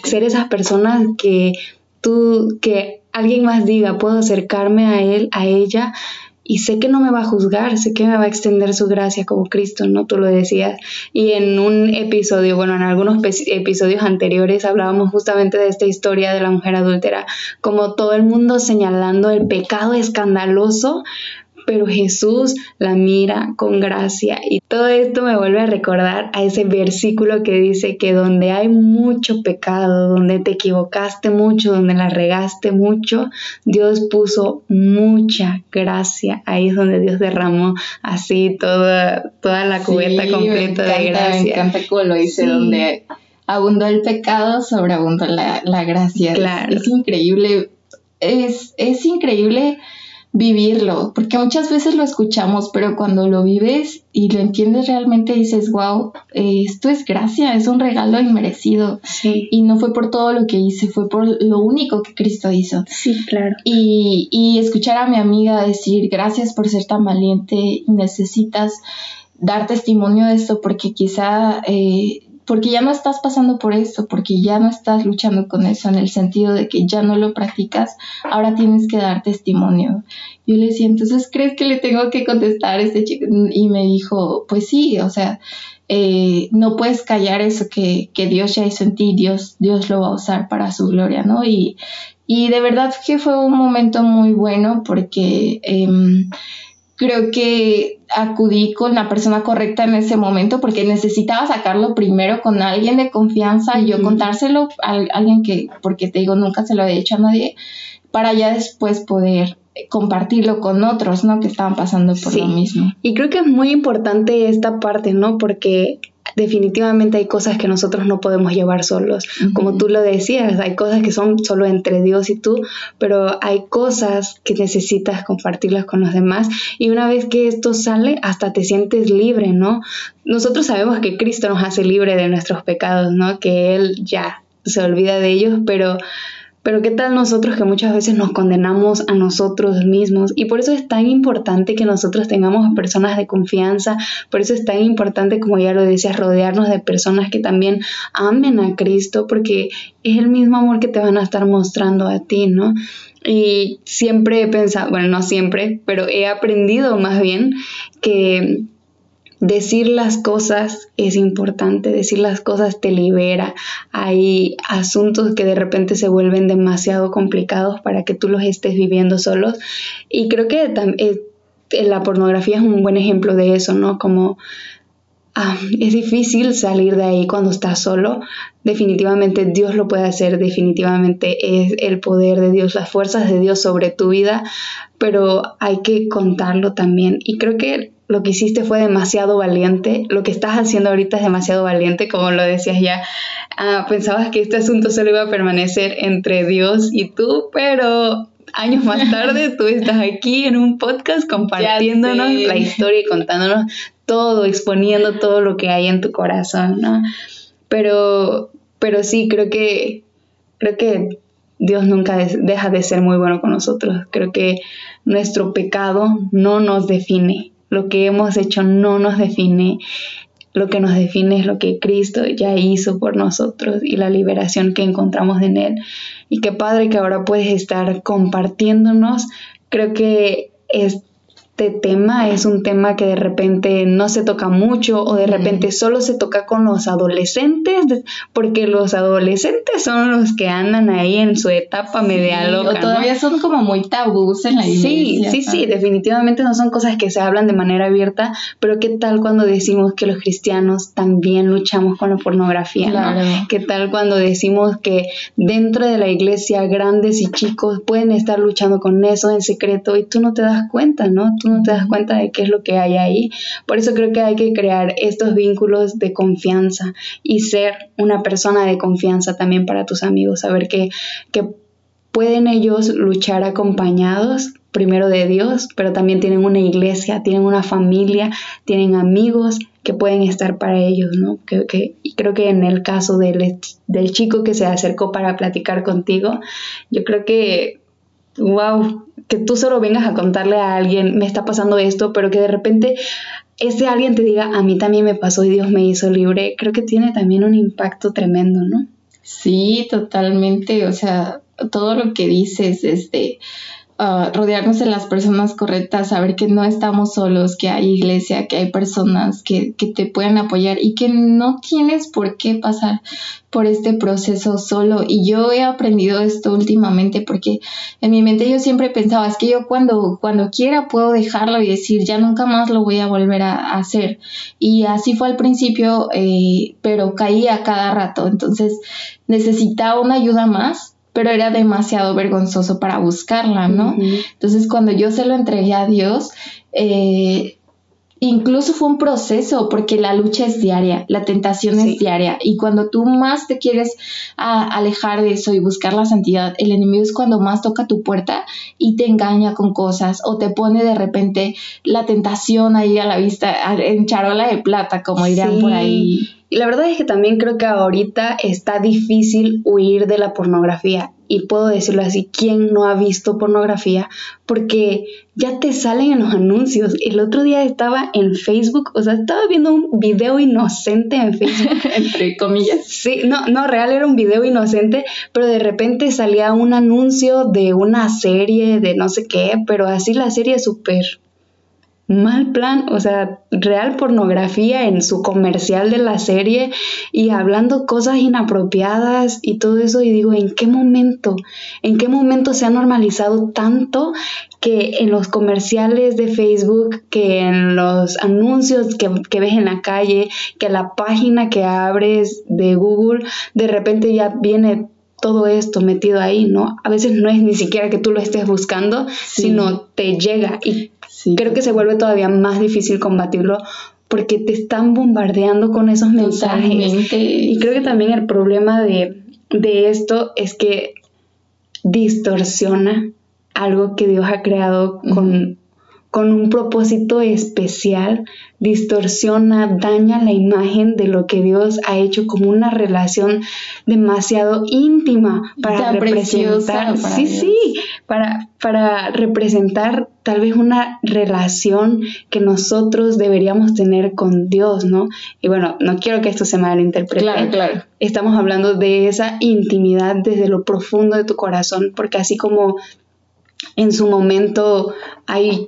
ser esas personas que tú, que alguien más diga, puedo acercarme a él, a ella, y sé que no me va a juzgar, sé que me va a extender su gracia como Cristo, ¿no? Tú lo decías. Y en un episodio, bueno, en algunos episodios anteriores hablábamos justamente de esta historia de la mujer adúltera, como todo el mundo señalando el pecado escandaloso, pero Jesús la mira con gracia. Y todo esto me vuelve a recordar a ese versículo que dice que donde hay mucho pecado, donde te equivocaste mucho, donde la regaste mucho, Dios puso mucha gracia. Ahí es donde Dios derramó así toda, toda la cubeta completa de gracia. Me encanta cómo lo dice, donde abundó el pecado, sobreabundó la, la gracia. Claro. Es, es increíble. Es, es increíble vivirlo, porque muchas veces lo escuchamos, pero cuando lo vives y lo entiendes realmente dices, wow, esto es gracia, es un regalo inmerecido. Y no fue por todo lo que hice, fue por lo único que Cristo hizo. Sí, claro. Y, y escuchar a mi amiga decir, gracias por ser tan valiente y necesitas dar testimonio de esto porque quizá eh, porque ya no estás pasando por esto, porque ya no estás luchando con eso en el sentido de que ya no lo practicas, ahora tienes que dar testimonio. Yo le decía, entonces, ¿crees que le tengo que contestar a este chico? Y me dijo, pues sí, o sea, eh, no puedes callar eso que, que, Dios ya hizo en ti, Dios, Dios lo va a usar para su gloria, ¿no? Y, y de verdad que fue un momento muy bueno porque... Eh, creo que acudí con la persona correcta en ese momento porque necesitaba sacarlo primero con alguien de confianza y yo contárselo a alguien que, porque te digo, nunca se lo he hecho a nadie, para ya después poder compartirlo con otros, ¿no? Que estaban pasando por lo mismo. Y creo que es muy importante esta parte, ¿no? Porque definitivamente hay cosas que nosotros no podemos llevar solos. Como tú lo decías, hay cosas que son solo entre Dios y tú, pero hay cosas que necesitas compartirlas con los demás y una vez que esto sale, hasta te sientes libre, ¿no? Nosotros sabemos que Cristo nos hace libre de nuestros pecados, ¿no? Que Él ya se olvida de ellos, pero pero qué tal nosotros que muchas veces nos condenamos a nosotros mismos y por eso es tan importante que nosotros tengamos personas de confianza, por eso es tan importante, como ya lo decías, rodearnos de personas que también amen a Cristo, porque es el mismo amor que te van a estar mostrando a ti, ¿no? Y siempre he pensado, bueno, no siempre, pero he aprendido más bien que decir las cosas es importante, decir las cosas te libera. Hay asuntos que de repente se vuelven demasiado complicados para que tú los estés viviendo solos. Y creo que eh, la pornografía es un buen ejemplo de eso, ¿no? Como ah, es difícil salir de ahí cuando estás solo. Definitivamente Dios lo puede hacer, definitivamente es el poder de Dios, las fuerzas de Dios sobre tu vida, pero hay que contarlo también. Y creo que lo que hiciste fue demasiado valiente, lo que estás haciendo ahorita es demasiado valiente, como lo decías ya. Ah, pensabas que este asunto solo iba a permanecer entre Dios y tú, pero años más tarde tú estás aquí en un podcast compartiéndonos la historia y contándonos todo, exponiendo todo lo que hay en tu corazón, ¿no? Pero, pero sí, creo que, creo que Dios nunca deja de ser muy bueno con nosotros. Creo que nuestro pecado no nos define lo que hemos hecho no nos define. Lo que nos define es lo que Cristo ya hizo por nosotros y la liberación que encontramos en Él. Y qué padre que ahora puedes estar compartiéndonos. Creo que es este tema es un tema que de repente no se toca mucho o de repente solo se toca con los adolescentes, porque los adolescentes son los que andan ahí en su etapa media loca. O todavía son como muy tabús en la iglesia. Sí, sí, sí, definitivamente no son cosas que se hablan de manera abierta, pero ¿qué tal cuando decimos que los cristianos también luchamos con la pornografía? Claro. ¿Qué tal cuando decimos que dentro de la iglesia grandes y chicos pueden estar luchando con eso en secreto y tú no te das cuenta, ¿no? Tú no te das cuenta de qué es lo que hay ahí. Por eso creo que hay que crear estos vínculos de confianza y ser una persona de confianza también para tus amigos, saber que, que pueden ellos luchar acompañados primero de Dios, pero también tienen una iglesia, tienen una familia, tienen amigos que pueden estar para ellos, ¿no? Que, que, y creo que en el caso del, del chico que se acercó para platicar contigo, yo creo que, wow, que tú solo vengas a contarle a alguien, me está pasando esto, pero que de repente ese alguien te diga, a mí también me pasó y Dios me hizo libre, creo que tiene también un impacto tremendo, ¿no? Sí, totalmente, o sea, todo lo que dices, este, Ah, rodearnos de las personas correctas, saber que no estamos solos, que hay iglesia, que hay personas que, que te pueden apoyar y que no tienes por qué pasar por este proceso solo. Y yo he aprendido esto últimamente porque en mi mente yo siempre pensaba, es que yo cuando, cuando quiera puedo dejarlo y decir, ya nunca más lo voy a volver a, hacer. Y así fue al principio, eh, pero caía cada rato. Entonces necesitaba una ayuda más pero era demasiado vergonzoso para buscarla, ¿no? Entonces cuando yo se lo entregué a Dios, eh, incluso fue un proceso porque la lucha es diaria, la tentación es diaria y cuando tú más te quieres alejar de eso y buscar la santidad, el enemigo es cuando más toca tu puerta y te engaña con cosas o te pone de repente la tentación ahí a la vista, en charola de plata, como dirán por ahí. Y la verdad es que también creo que ahorita está difícil huir de la pornografía. Y puedo decirlo así, ¿quién no ha visto pornografía? Porque ya te salen en los anuncios. El otro día estaba en Facebook, o sea, estaba viendo un video inocente en Facebook. Entre comillas. Sí, no, no, real era un video inocente, pero de repente salía un anuncio de una serie de no sé qué, pero así la serie súper mal plan, o sea, real pornografía en su comercial de la serie y hablando cosas inapropiadas y todo eso y digo, ¿en qué momento? ¿En qué momento se ha normalizado tanto que en los comerciales de Facebook, que en los anuncios que, que ves en la calle, que la página que abres de Google, de repente ya viene todo esto metido ahí, ¿no? A veces no es ni siquiera que tú lo estés buscando, sino te llega y creo que se vuelve todavía más difícil combatirlo porque te están bombardeando con esos mensajes. Y creo que también el problema de, de esto es que distorsiona algo que Dios ha creado con con un propósito especial, distorsiona, daña la imagen de lo que Dios ha hecho como una relación demasiado íntima para representar, sí, sí, para, para representar tal vez una relación que nosotros deberíamos tener con Dios, ¿no? Y bueno, no quiero que esto se malinterprete. Claro, claro. Estamos hablando de esa intimidad desde lo profundo de tu corazón, porque así como en su momento hay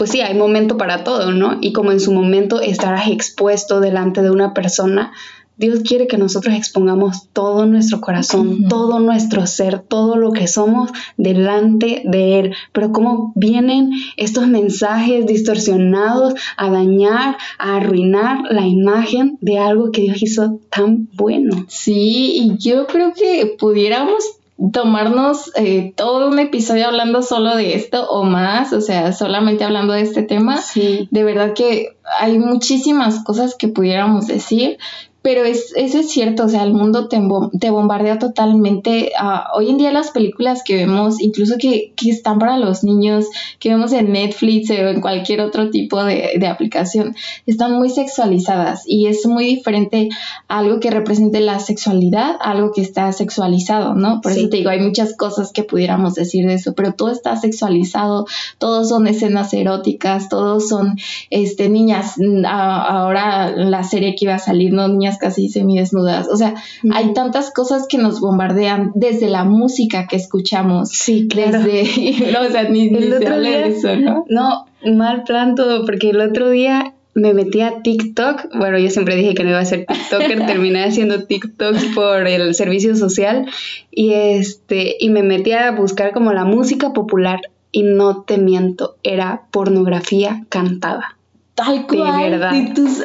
pues sí, hay momento para todo, ¿no? Y como en su momento estarás expuesto delante de una persona, Dios quiere que nosotros expongamos todo nuestro corazón, todo nuestro ser, todo lo que somos delante de Él. Pero cómo vienen estos mensajes distorsionados a dañar, a arruinar la imagen de algo que Dios hizo tan bueno. Sí, y yo creo que pudiéramos tomarnos eh, todo un episodio hablando solo de esto o más, o sea, solamente hablando de este tema. Sí. De verdad que hay muchísimas cosas que pudiéramos decir, pero es, eso es cierto, o sea, el mundo te, te bombardea totalmente. Uh, hoy en día las películas que vemos, incluso que, que, están para los niños, que vemos en Netflix o en cualquier otro tipo de, de, aplicación, están muy sexualizadas y es muy diferente a algo que represente la sexualidad, algo que está sexualizado, ¿no? Por eso te digo, hay muchas cosas que pudiéramos decir de eso, pero todo está sexualizado, todos son escenas eróticas, todos son este, niñas, ahora la serie que iba a salir, ¿no? Niñas casi semidesnudas. O sea, hay tantas cosas que nos bombardean desde la música que escuchamos. Sí, claro. Desde, no, o sea, ni, eso, ¿no? No, mal plan todo, porque el otro día me metí a TikTok. Bueno, yo siempre dije que no iba a ser TikToker, terminé haciendo TikTok por el servicio social y este y me metí a buscar como la música popular y no te miento, era pornografía cantada. Tal cual. verdad.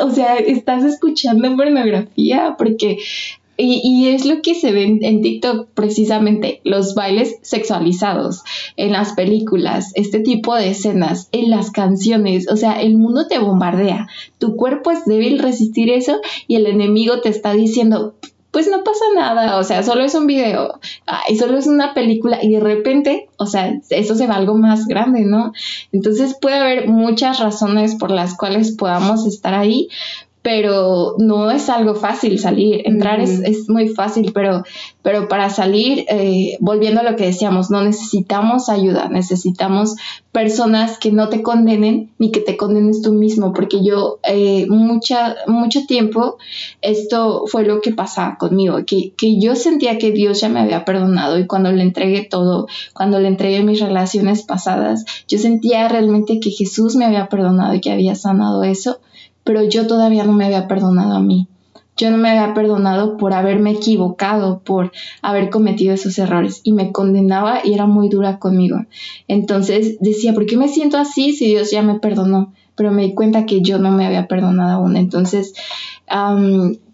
o sea, estás escuchando pornografía porque y, y, es lo que se ve en, TikTok precisamente, los bailes sexualizados en las películas, este tipo de escenas, en las canciones, o sea, el mundo te bombardea, tu cuerpo es débil resistir eso y el enemigo te está diciendo, pues no pasa nada, o sea, solo es un video, y solo es una película y de repente, o sea, eso se va algo más grande, ¿no? Entonces puede haber muchas razones por las cuales podamos estar ahí, pero no es algo fácil salir. Entrar es, es, muy fácil, pero, pero para salir, eh, volviendo a lo que decíamos, no necesitamos ayuda, necesitamos personas que no te condenen ni que te condenes tú mismo, porque yo eh, mucha, mucho tiempo esto fue lo que pasaba conmigo, que, que yo sentía que Dios ya me había perdonado y cuando le entregué todo, cuando le entregué mis relaciones pasadas, yo sentía realmente que Jesús me había perdonado y que había sanado eso pero yo todavía no me había perdonado a mí. Yo no me había perdonado por haberme equivocado, por haber cometido esos errores y me condenaba y era muy dura conmigo. Entonces decía, ¿por qué me siento así si Dios ya me perdonó? Pero me di cuenta que yo no me había perdonado aún. Entonces,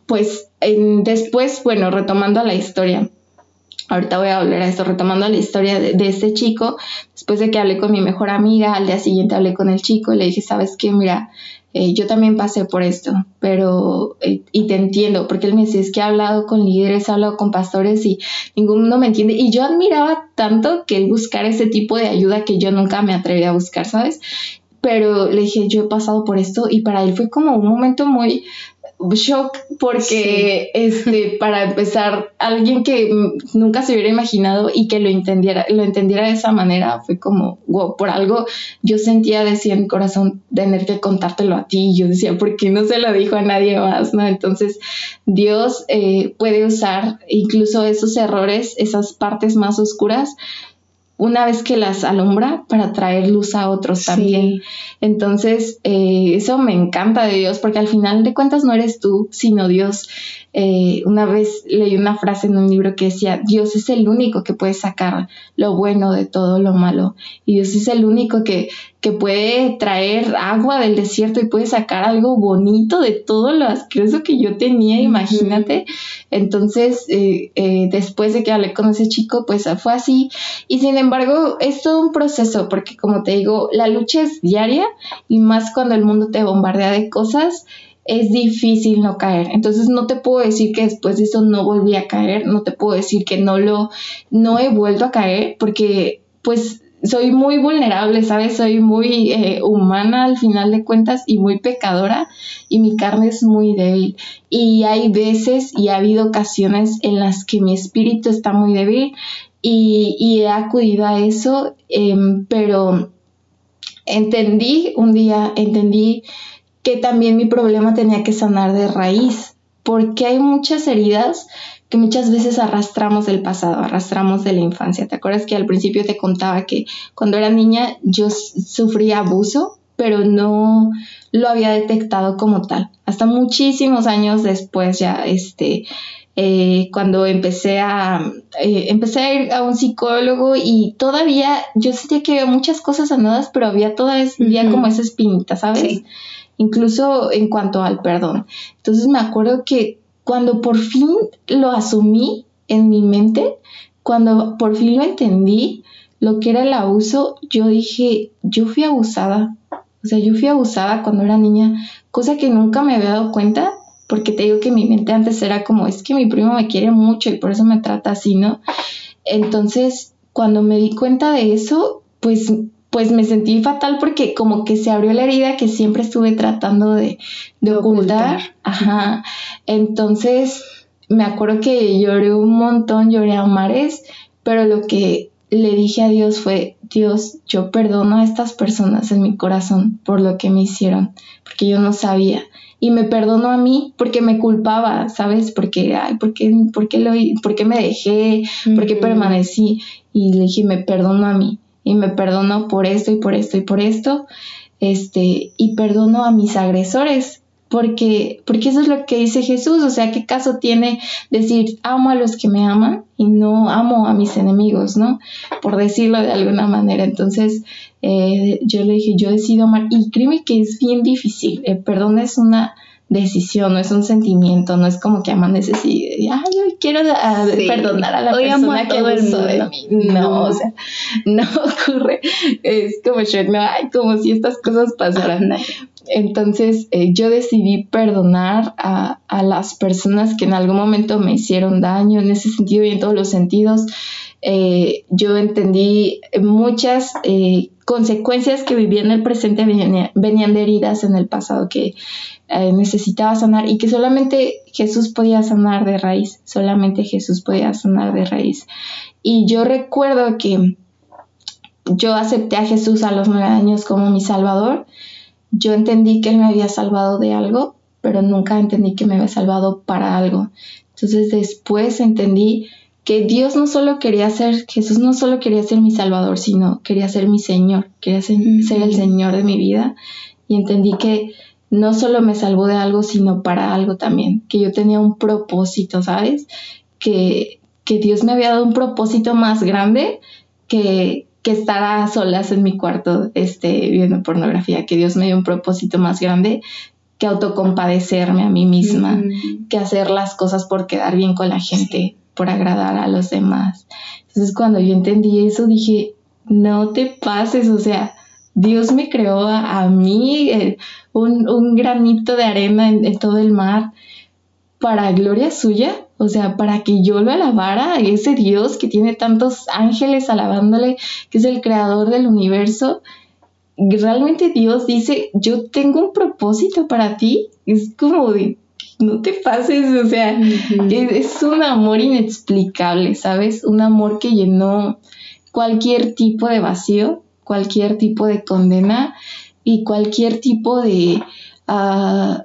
pues después, bueno, retomando la historia, ahorita voy a volver a esto, retomando la historia de, este chico, después de que hablé con mi mejor amiga, al día siguiente hablé con el chico, le dije, ¿sabes qué? Mira, eh, yo también pasé por esto, pero, eh, y te entiendo, porque él me dice, es que he hablado con líderes, he hablado con pastores y ninguno me entiende. Y yo admiraba tanto que él buscara ese tipo de ayuda que yo nunca me atreví a buscar, ¿sabes? Pero le dije, yo he pasado por esto y para él fue como un momento muy, shock porque este para empezar alguien que nunca se hubiera imaginado y que lo entendiera lo entendiera de esa manera fue como wow por algo yo sentía decía en mi corazón tener que contártelo a ti y yo decía por qué no se lo dijo a nadie más no entonces Dios eh, puede usar incluso esos errores esas partes más oscuras una vez que las alumbra para traer luz a otros también. Entonces, eh, eso me encanta de Dios, porque al final de cuentas no eres tú, sino Dios. Eh, una vez leí una frase en un libro que decía, Dios es el único que puede sacar lo bueno de todo lo malo. Y Dios es el único que, que puede traer agua del desierto y puede sacar algo bonito de todo lo asqueroso que yo tenía, imagínate. Entonces, eh, eh, después de que hablé con ese chico, pues fue así. Y sin embargo, es todo un proceso, porque como te digo, la lucha es diaria y más cuando el mundo te bombardea de cosas es difícil no caer. Entonces no te puedo decir que después de eso no volví a caer, no te puedo decir que no lo, no he vuelto a caer, porque pues soy muy vulnerable, ¿sabes? Soy muy eh, humana al final de cuentas y muy pecadora y mi carne es muy débil. Y hay veces y ha habido ocasiones en las que mi espíritu está muy débil y, he acudido a eso, em, pero entendí un día, entendí que también mi problema tenía que sanar de raíz, porque hay muchas heridas que muchas veces arrastramos del pasado, arrastramos de la infancia. ¿Te acuerdas que al principio te contaba que cuando era niña yo sufría abuso, pero no lo había detectado como tal? Hasta muchísimos años después ya, este, eh, cuando empecé a, eh, empecé a ir a un psicólogo y todavía yo sentía que había muchas cosas sanadas, pero había todavía como esa espinita, ¿sabes? Incluso en cuanto al perdón. Entonces me acuerdo que cuando por fin lo asumí en mi mente, cuando por fin lo entendí, lo que era el abuso, yo dije, yo fui abusada. O sea, yo fui abusada cuando era niña, cosa que nunca me había dado cuenta, porque te digo que mi mente antes era como, es que mi primo me quiere mucho y por eso me trata así, ¿no? Entonces, cuando me di cuenta de eso, pues pues me sentí fatal porque como que se abrió la herida que siempre estuve tratando de, ocultar. Ajá. Entonces, me acuerdo que lloré un montón, lloré a mares, pero lo que le dije a Dios fue, Dios, yo perdono a estas personas en mi corazón por lo que me hicieron, porque yo no sabía. Y me perdono a mí porque me culpaba, ¿sabes? Porque, ay, ¿por qué, por qué, lo, por qué me dejé? ¿Por qué permanecí? Y le dije, me perdono a mí y me perdono por esto y por esto y por esto, este, y perdono a mis agresores, porque, porque eso es lo que dice Jesús, o sea, ¿qué caso tiene decir amo a los que me aman y no amo a mis enemigos, ¿no? Por decirlo de alguna manera. Entonces, eh, yo le dije, yo decido amar, y créeme que es bien difícil, el perdón es una decisión, no es un sentimiento, no es como que amaneces y, ay, hoy quiero perdonar a la persona que abusó de mí. No, o sea, no ocurre. Es como, ay, como si estas cosas pasaran. Entonces, eh, yo decidí perdonar a, a, las personas que en algún momento me hicieron daño, en ese sentido y en todos los sentidos. Eh, yo entendí muchas eh, consecuencias que vivía en el presente venían, de heridas en el pasado que eh, necesitaba sanar y que solamente Jesús podía sanar de raíz, solamente Jesús podía sanar de raíz. Y yo recuerdo que yo acepté a Jesús a los nueve años como mi Salvador. Yo entendí que Él me había salvado de algo, pero nunca entendí que me había salvado para algo. Entonces después entendí que Dios no solo quería ser, Jesús no solo quería ser mi Salvador, sino quería ser mi Señor, quería ser, el Señor de mi vida. Y entendí que no solo me salvó de algo, sino para algo también, que yo tenía un propósito, ¿sabes? Que, que Dios me había dado un propósito más grande que, que estar a solas en mi cuarto este, viendo pornografía, que Dios me dio un propósito más grande que autocompadecerme a mí misma, que hacer las cosas por quedar bien con la gente, por agradar a los demás. Entonces cuando yo entendí eso dije, no te pases, o sea, Dios me creó a, mí eh, un, granito de arena en, todo el mar para gloria suya, o sea, para que yo lo alabara, ese Dios que tiene tantos ángeles alabándole, que es el creador del universo. Realmente Dios dice, yo tengo un propósito para ti. Es como de, no te pases, o sea, es, un amor inexplicable, ¿sabes? Un amor que llenó cualquier tipo de vacío, cualquier tipo de condena y cualquier tipo de, ah,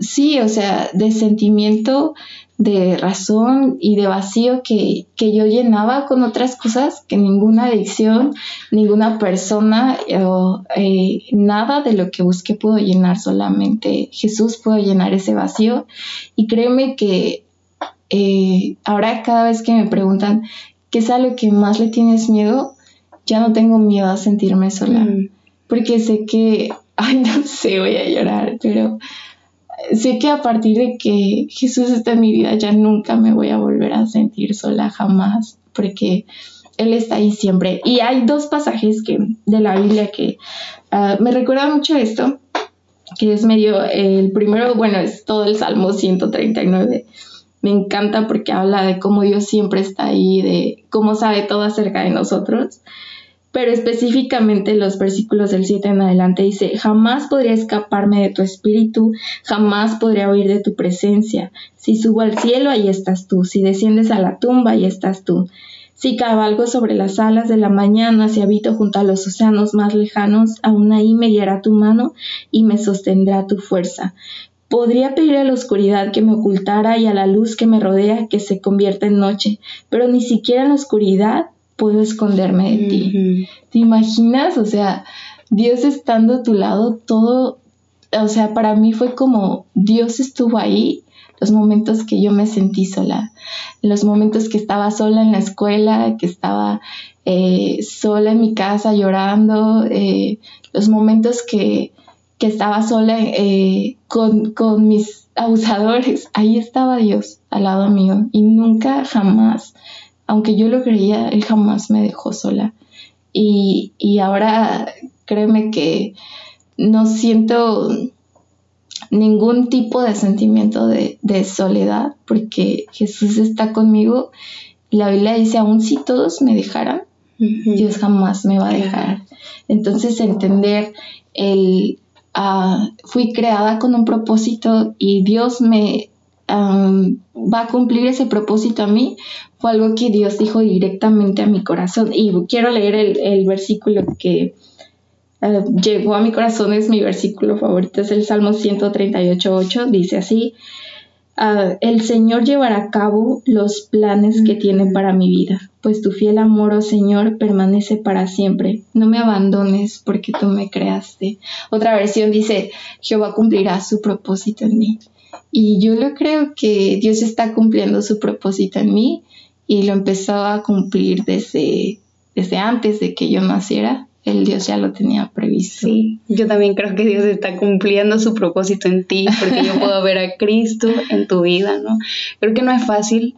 sí, o sea, de sentimiento de razón y de vacío que, yo llenaba con otras cosas que ninguna adicción, ninguna persona o eh, nada de lo que busqué pudo llenar, solamente Jesús pudo llenar ese vacío. Y créeme que eh, ahora cada vez que me preguntan qué es a lo que más le tienes miedo, ya no tengo miedo a sentirme sola, mm. porque sé que, ay, no sé, voy a llorar, pero sé que a partir de que Jesús está en mi vida ya nunca me voy a volver a sentir sola jamás, porque Él está ahí siempre. Y hay dos pasajes que, de la Biblia que ah, me recuerdan mucho esto, que es medio, el primero, bueno, es todo el Salmo 139. Me encanta porque habla de cómo Dios siempre está ahí, de cómo sabe todo acerca de nosotros pero específicamente los versículos del 7 en adelante dice, jamás podría escaparme de tu espíritu, jamás podría huir de tu presencia. Si subo al cielo, ahí estás tú, si desciendes a la tumba, ahí estás tú. Si cabalgo sobre las alas de la mañana, si habito junto a los océanos más lejanos, aún ahí me guiará tu mano y me sostendrá tu fuerza. Podría pedir a la oscuridad que me ocultara y a la luz que me rodea que se convierta en noche, pero ni siquiera en la oscuridad puedo esconderme de ti. ¿Te imaginas? O sea, Dios estando a tu lado, todo, o sea, para mí fue como Dios estuvo ahí los momentos que yo me sentí sola, los momentos que estaba sola en la escuela, que estaba eh, sola en mi casa llorando, eh, los momentos que, estaba sola eh, con, con mis abusadores, ahí estaba Dios al lado mío y nunca jamás aunque yo lo creía, él jamás me dejó sola. Y, ahora créeme que no siento ningún tipo de sentimiento de, soledad porque Jesús está conmigo. La Biblia dice, aun si todos me dejaran, Dios jamás me va a dejar. Entonces entender el, ah, fui creada con un propósito y Dios me va a cumplir ese propósito a mí, fue algo que Dios dijo directamente a mi corazón. Y quiero leer el, versículo que eh, llegó a mi corazón, es mi versículo favorito, es el Salmo 138.8, dice así, ah, el Señor llevará a cabo los planes que tiene para mi vida, pues tu fiel amor, oh Señor, permanece para siempre. No me abandones porque tú me creaste. Otra versión dice, Jehová cumplirá su propósito en mí. Y yo lo creo que Dios está cumpliendo su propósito en mí y lo empezó a cumplir desde, desde antes de que yo naciera. El Dios ya lo tenía previsto. Sí, yo también creo que Dios está cumpliendo su propósito en ti, porque yo puedo ver a Cristo en tu vida, ¿no? Creo que no es fácil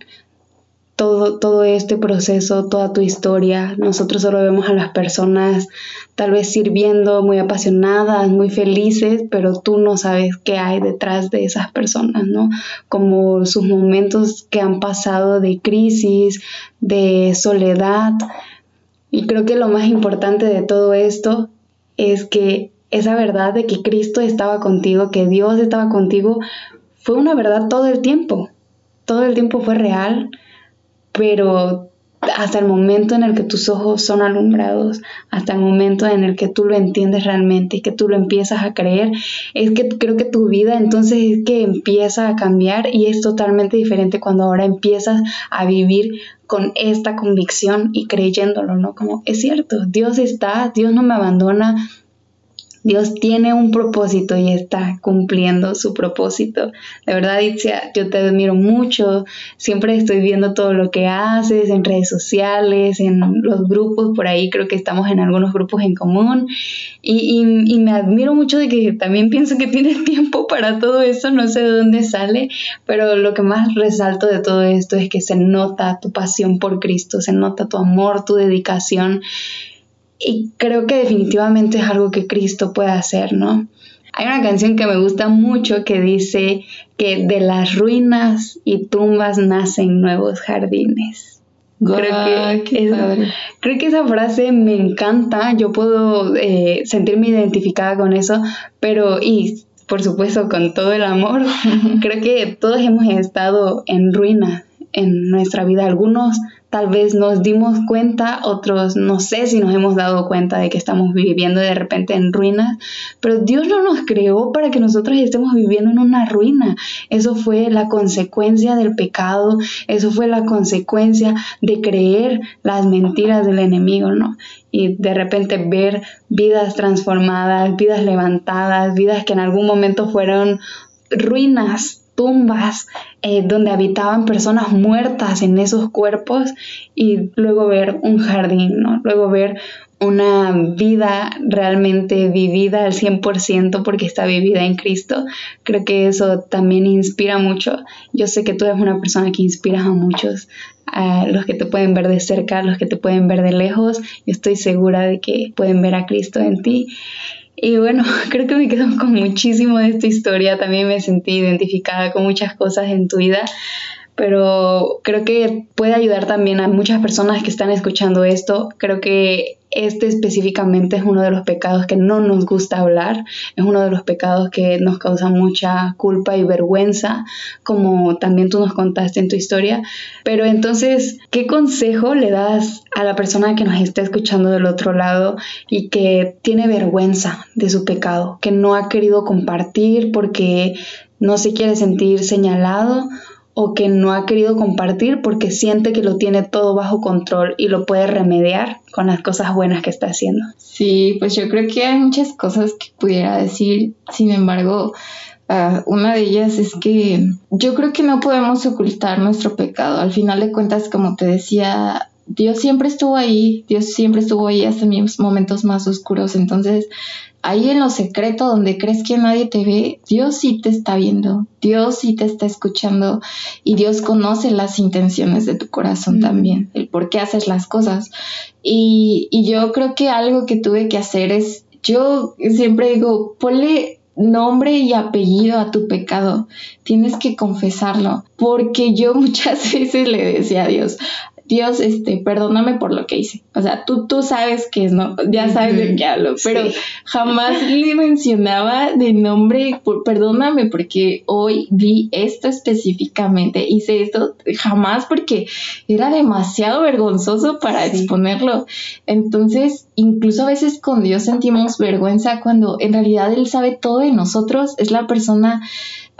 todo, todo este proceso, toda tu historia. Nosotros solo vemos a las personas tal vez sirviendo, muy apasionadas, muy felices, pero tú no sabes qué hay detrás de esas personas, ¿no? Como sus momentos que han pasado de crisis, de soledad. Y creo que lo más importante de todo esto es que esa verdad de que Cristo estaba contigo, que Dios estaba contigo, fue una verdad todo el tiempo. Todo el tiempo fue real pero hasta el momento en el que tus ojos son alumbrados, hasta el momento en el que tú lo entiendes realmente y que tú lo empiezas a creer, es que creo que tu vida entonces es que empieza a cambiar y es totalmente diferente cuando ahora empiezas a vivir con esta convicción y creyéndolo, ¿no? Como es cierto, Dios está, Dios no me abandona, Dios tiene un propósito y está cumpliendo su propósito. De verdad, Itzia, yo te admiro mucho. Siempre estoy viendo todo lo que haces en redes sociales, en los grupos, por ahí creo que estamos en algunos grupos en común. Y, me admiro mucho de que también pienso que tienes tiempo para todo eso, no sé de dónde sale, pero lo que más resalto de todo esto es que se nota tu pasión por Cristo, se nota tu amor, tu dedicación. Y creo que definitivamente es algo que Cristo puede hacer, ¿no? Hay una canción que me gusta mucho que dice que de las ruinas y tumbas nacen nuevos jardines. creo, que creo que esa frase me encanta, yo puedo eh, sentirme identificada con eso, pero y por supuesto con todo el amor, creo que todos hemos estado en ruina en nuestra vida. Algunos tal vez nos dimos cuenta, otros no sé si nos hemos dado cuenta de que estamos viviendo de repente en ruinas, pero Dios no nos creó para que nosotros estemos viviendo en una ruina. Eso fue la consecuencia del pecado, eso fue la consecuencia de creer las mentiras del enemigo, ¿no? Y de repente ver vidas transformadas, vidas levantadas, vidas que en algún momento fueron ruinas tumbas eh, donde habitaban personas muertas en esos cuerpos y luego ver un jardín, ¿no? Luego ver una vida realmente vivida al 100% porque está vivida en Cristo. Creo que eso también inspira mucho. Yo sé que tú eres una persona que inspiras a muchos, a los que te pueden ver de cerca, a los que te pueden ver de lejos. Yo estoy segura de que pueden ver a Cristo en ti. Y bueno, creo que me quedo con muchísimo de esta historia. También me sentí identificada con muchas cosas en tu vida pero creo que puede ayudar también a muchas personas que están escuchando esto. Creo que este específicamente es uno de los pecados que no nos gusta hablar, es uno de los pecados que nos causa mucha culpa y vergüenza, como también tú nos contaste en tu historia. Pero entonces, ¿qué consejo le das a la persona que nos está escuchando del otro lado y que tiene vergüenza de su pecado, que no ha querido compartir porque no se quiere sentir señalado o que no ha querido compartir porque siente que lo tiene todo bajo control y lo puede remediar con las cosas buenas que está haciendo. Sí, pues yo creo que hay muchas cosas que pudiera decir, sin embargo, ah, una de ellas es que yo creo que no podemos ocultar nuestro pecado. Al final de cuentas, como te decía, Dios siempre estuvo ahí, Dios siempre estuvo ahí hasta mis momentos más oscuros. Entonces, ahí en lo secreto donde crees que nadie te ve, Dios sí te está viendo, Dios sí te está escuchando y Dios conoce las intenciones de tu corazón también, el por qué haces las cosas. Y, y yo creo que algo que tuve que hacer es, yo siempre digo, ponle nombre y apellido a tu pecado. Tienes que confesarlo. Porque yo muchas veces le decía a Dios, Dios, este, perdóname por lo que hice. O sea, tú, tú sabes que es, ¿no? Ya sabes de qué hablo, pero jamás le mencionaba de nombre, perdóname porque hoy vi esto específicamente, hice esto, jamás porque era demasiado vergonzoso para exponerlo. Entonces, incluso a veces con Dios sentimos vergüenza cuando en realidad Él sabe todo de nosotros, es la persona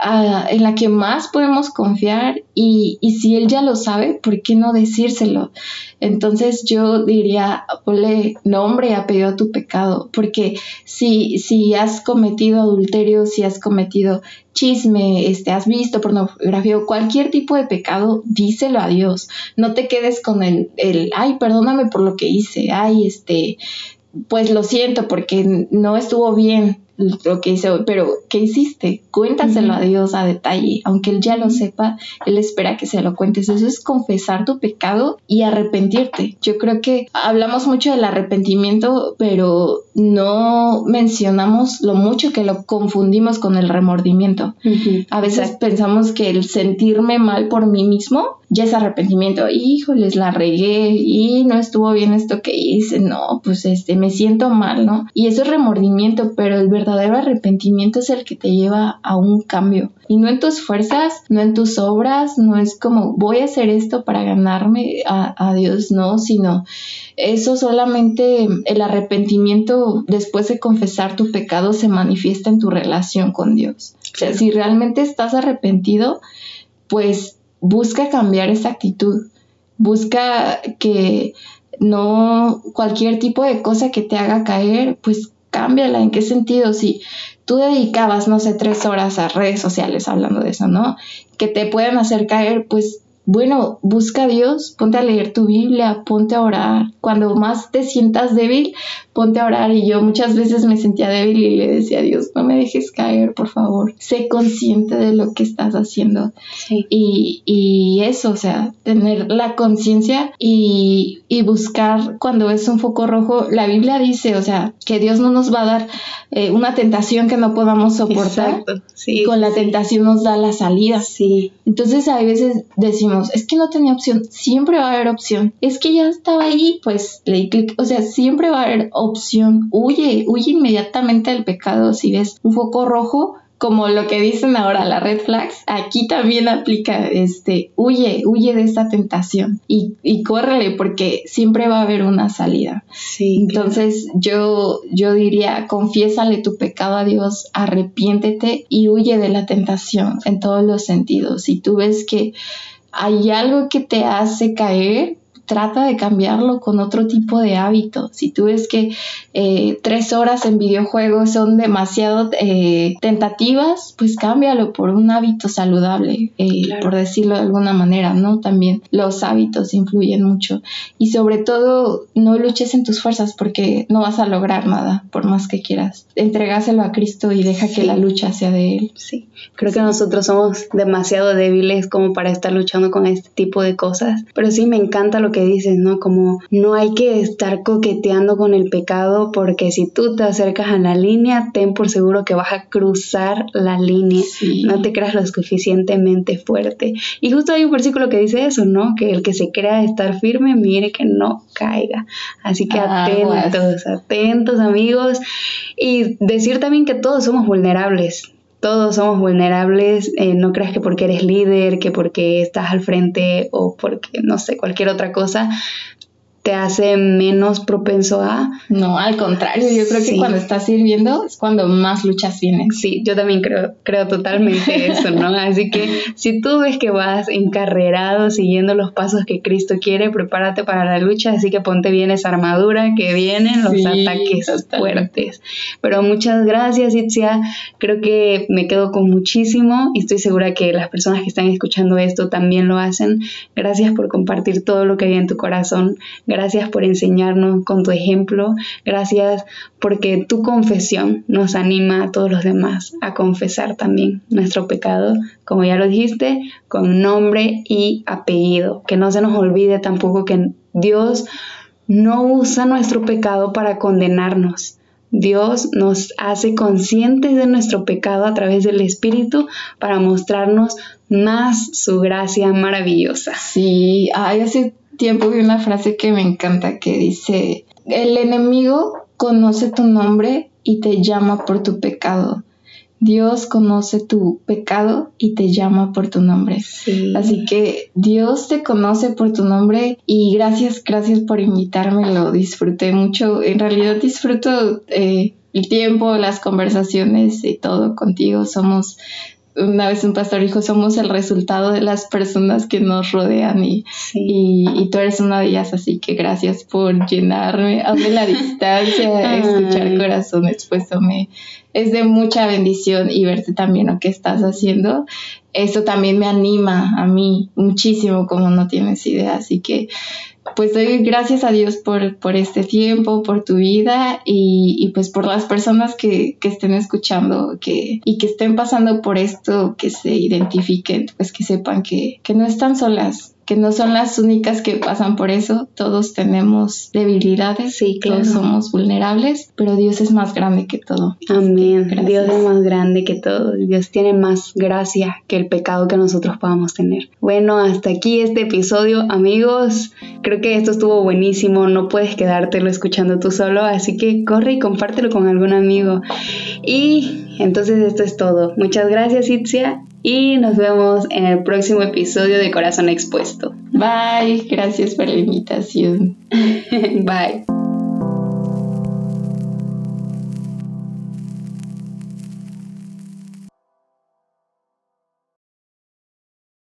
en la que más podemos confiar y, y, si él ya lo sabe, ¿por qué no decírselo? Entonces yo diría, ponle nombre y apellido a tu pecado, porque si, si has cometido adulterio, si has cometido chisme, este, has visto pornografía o cualquier tipo de pecado, díselo a Dios. No te quedes con el, el, ay, perdóname por lo que hice, ay, este, pues lo siento porque no estuvo bien lo que hice hoy, pero ¿qué hiciste? Cuéntaselo a Dios a detalle, aunque Él ya lo sepa, Él espera que se lo cuentes. Eso es confesar tu pecado y arrepentirte. Yo creo que hablamos mucho del arrepentimiento, pero no mencionamos lo mucho que lo confundimos con el remordimiento. A veces pensamos que el sentirme mal por mí mismo ya es arrepentimiento. Híjoles, la regué y no estuvo bien esto que hice. No, pues este, me siento mal, ¿no? Y eso es remordimiento, pero el verdadero arrepentimiento es el que te lleva a un cambio. Y no en tus fuerzas, no en tus obras, no es como voy a hacer esto para ganarme a, a Dios, no, sino eso solamente el arrepentimiento después de confesar tu pecado se manifiesta en tu relación con Dios. O sea, si realmente estás arrepentido, pues busca cambiar esa actitud, busca que no cualquier tipo de cosa que te haga caer, pues cámbiala. ¿En qué sentido? Si tú dedicabas, no sé, tres horas a redes sociales hablando de eso, ¿no? Que te pueden hacer caer, pues bueno, busca a Dios, ponte a leer tu Biblia, ponte a orar. Cuando más te sientas débil, ponte a orar. Y yo muchas veces me sentía débil y le decía a Dios, no me dejes caer, por favor. Sé consciente de lo que estás haciendo. Y, y, eso, o sea, tener la conciencia y, y, buscar cuando es un foco rojo. La Biblia dice, o sea, que Dios no nos va a dar eh, una tentación que no podamos soportar. y con la tentación nos da la salida. Sí. Entonces a veces decimos, es que no tenía opción, siempre va a haber opción, es que ya estaba ahí, pues le di clic, o sea, siempre va a haber opción, huye, huye inmediatamente del pecado, si ves un foco rojo, como lo que dicen ahora las red flags, aquí también aplica este, huye, huye de esta tentación y, y córrele porque siempre va a haber una salida. Sí. Entonces yo, yo diría, confiésale tu pecado a Dios, arrepiéntete y huye de la tentación en todos los sentidos. Si tú ves que hay algo que te hace caer, trata de cambiarlo con otro tipo de hábito. Si tú ves que eh, tres horas en videojuegos son demasiado eh, tentativas, pues cámbialo por un hábito saludable, eh, por decirlo de alguna manera, ¿no? También los hábitos influyen mucho. Y sobre todo, no luches en tus fuerzas porque no vas a lograr nada, por más que quieras. Entregáselo a Cristo y deja que la lucha sea de Él. Sí, creo que nosotros somos demasiado débiles como para estar luchando con este tipo de cosas. Pero sí me encanta lo que dices, ¿no? Como no hay que estar coqueteando con el pecado porque si tú te acercas a la línea, ten por seguro que vas a cruzar la línea. No te creas lo suficientemente fuerte. Y justo hay un versículo que dice eso, ¿no? Que el que se crea estar firme, mire que no caiga. Así que atentos, atentos amigos. Y decir también que todos somos vulnerables todos somos vulnerables, eh, no creas que porque eres líder, que porque estás al frente o porque, no sé, cualquier otra cosa, te hace menos propenso a... No, al contrario, yo creo que cuando estás sirviendo es cuando más luchas vienen. Sí, yo también creo, creo totalmente eso, ¿no? Así que si tú ves que vas encarrerado siguiendo los pasos que Cristo quiere, prepárate para la lucha, así que ponte bien esa armadura que vienen los ataques fuertes. Pero muchas gracias, Itzia. Creo que me quedo con muchísimo y estoy segura que las personas que están escuchando esto también lo hacen. Gracias por compartir todo lo que hay en tu corazón Gracias por enseñarnos con tu ejemplo. Gracias porque tu confesión nos anima a todos los demás a confesar también nuestro pecado, como ya lo dijiste, con nombre y apellido. Que no se nos olvide tampoco que Dios no usa nuestro pecado para condenarnos. Dios nos hace conscientes de nuestro pecado a través del Espíritu para mostrarnos más su gracia maravillosa. Sí, ay, hace tiempo vi una frase que me encanta que dice, el enemigo conoce tu nombre y te llama por tu pecado. Dios conoce tu pecado y te llama por tu nombre. Así que Dios te conoce por tu nombre y gracias, gracias por invitarme, lo disfruté mucho. En realidad disfruto eh, el tiempo, las conversaciones y todo contigo. Somos una vez un pastor dijo, somos el resultado de las personas que nos rodean y, y, tú eres una de ellas, así que gracias por llenarme, aunque la distancia, escuchar corazones, pues me, es de mucha bendición y verte también lo que estás haciendo. Eso también me anima a mí muchísimo, como no tienes idea, así que pues doy gracias a Dios por, por este tiempo, por tu vida y, y pues por las personas que, que, estén escuchando que, y que estén pasando por esto, que se identifiquen, pues que sepan que, que no están solas, que no son las únicas que pasan por eso. Todos tenemos debilidades, sí, todos somos vulnerables, pero Dios es más grande que todo. Amén. Dios es más grande que todo. Dios tiene más gracia que el pecado que nosotros podamos tener. Bueno, hasta aquí este episodio, amigos. Creo que esto estuvo buenísimo. No puedes quedártelo escuchando tú solo, así que corre y compártelo con algún amigo. Y entonces esto es todo. Muchas gracias, Itzia y nos vemos en el próximo episodio de Corazón Expuesto. Bye, gracias por la invitación. Bye.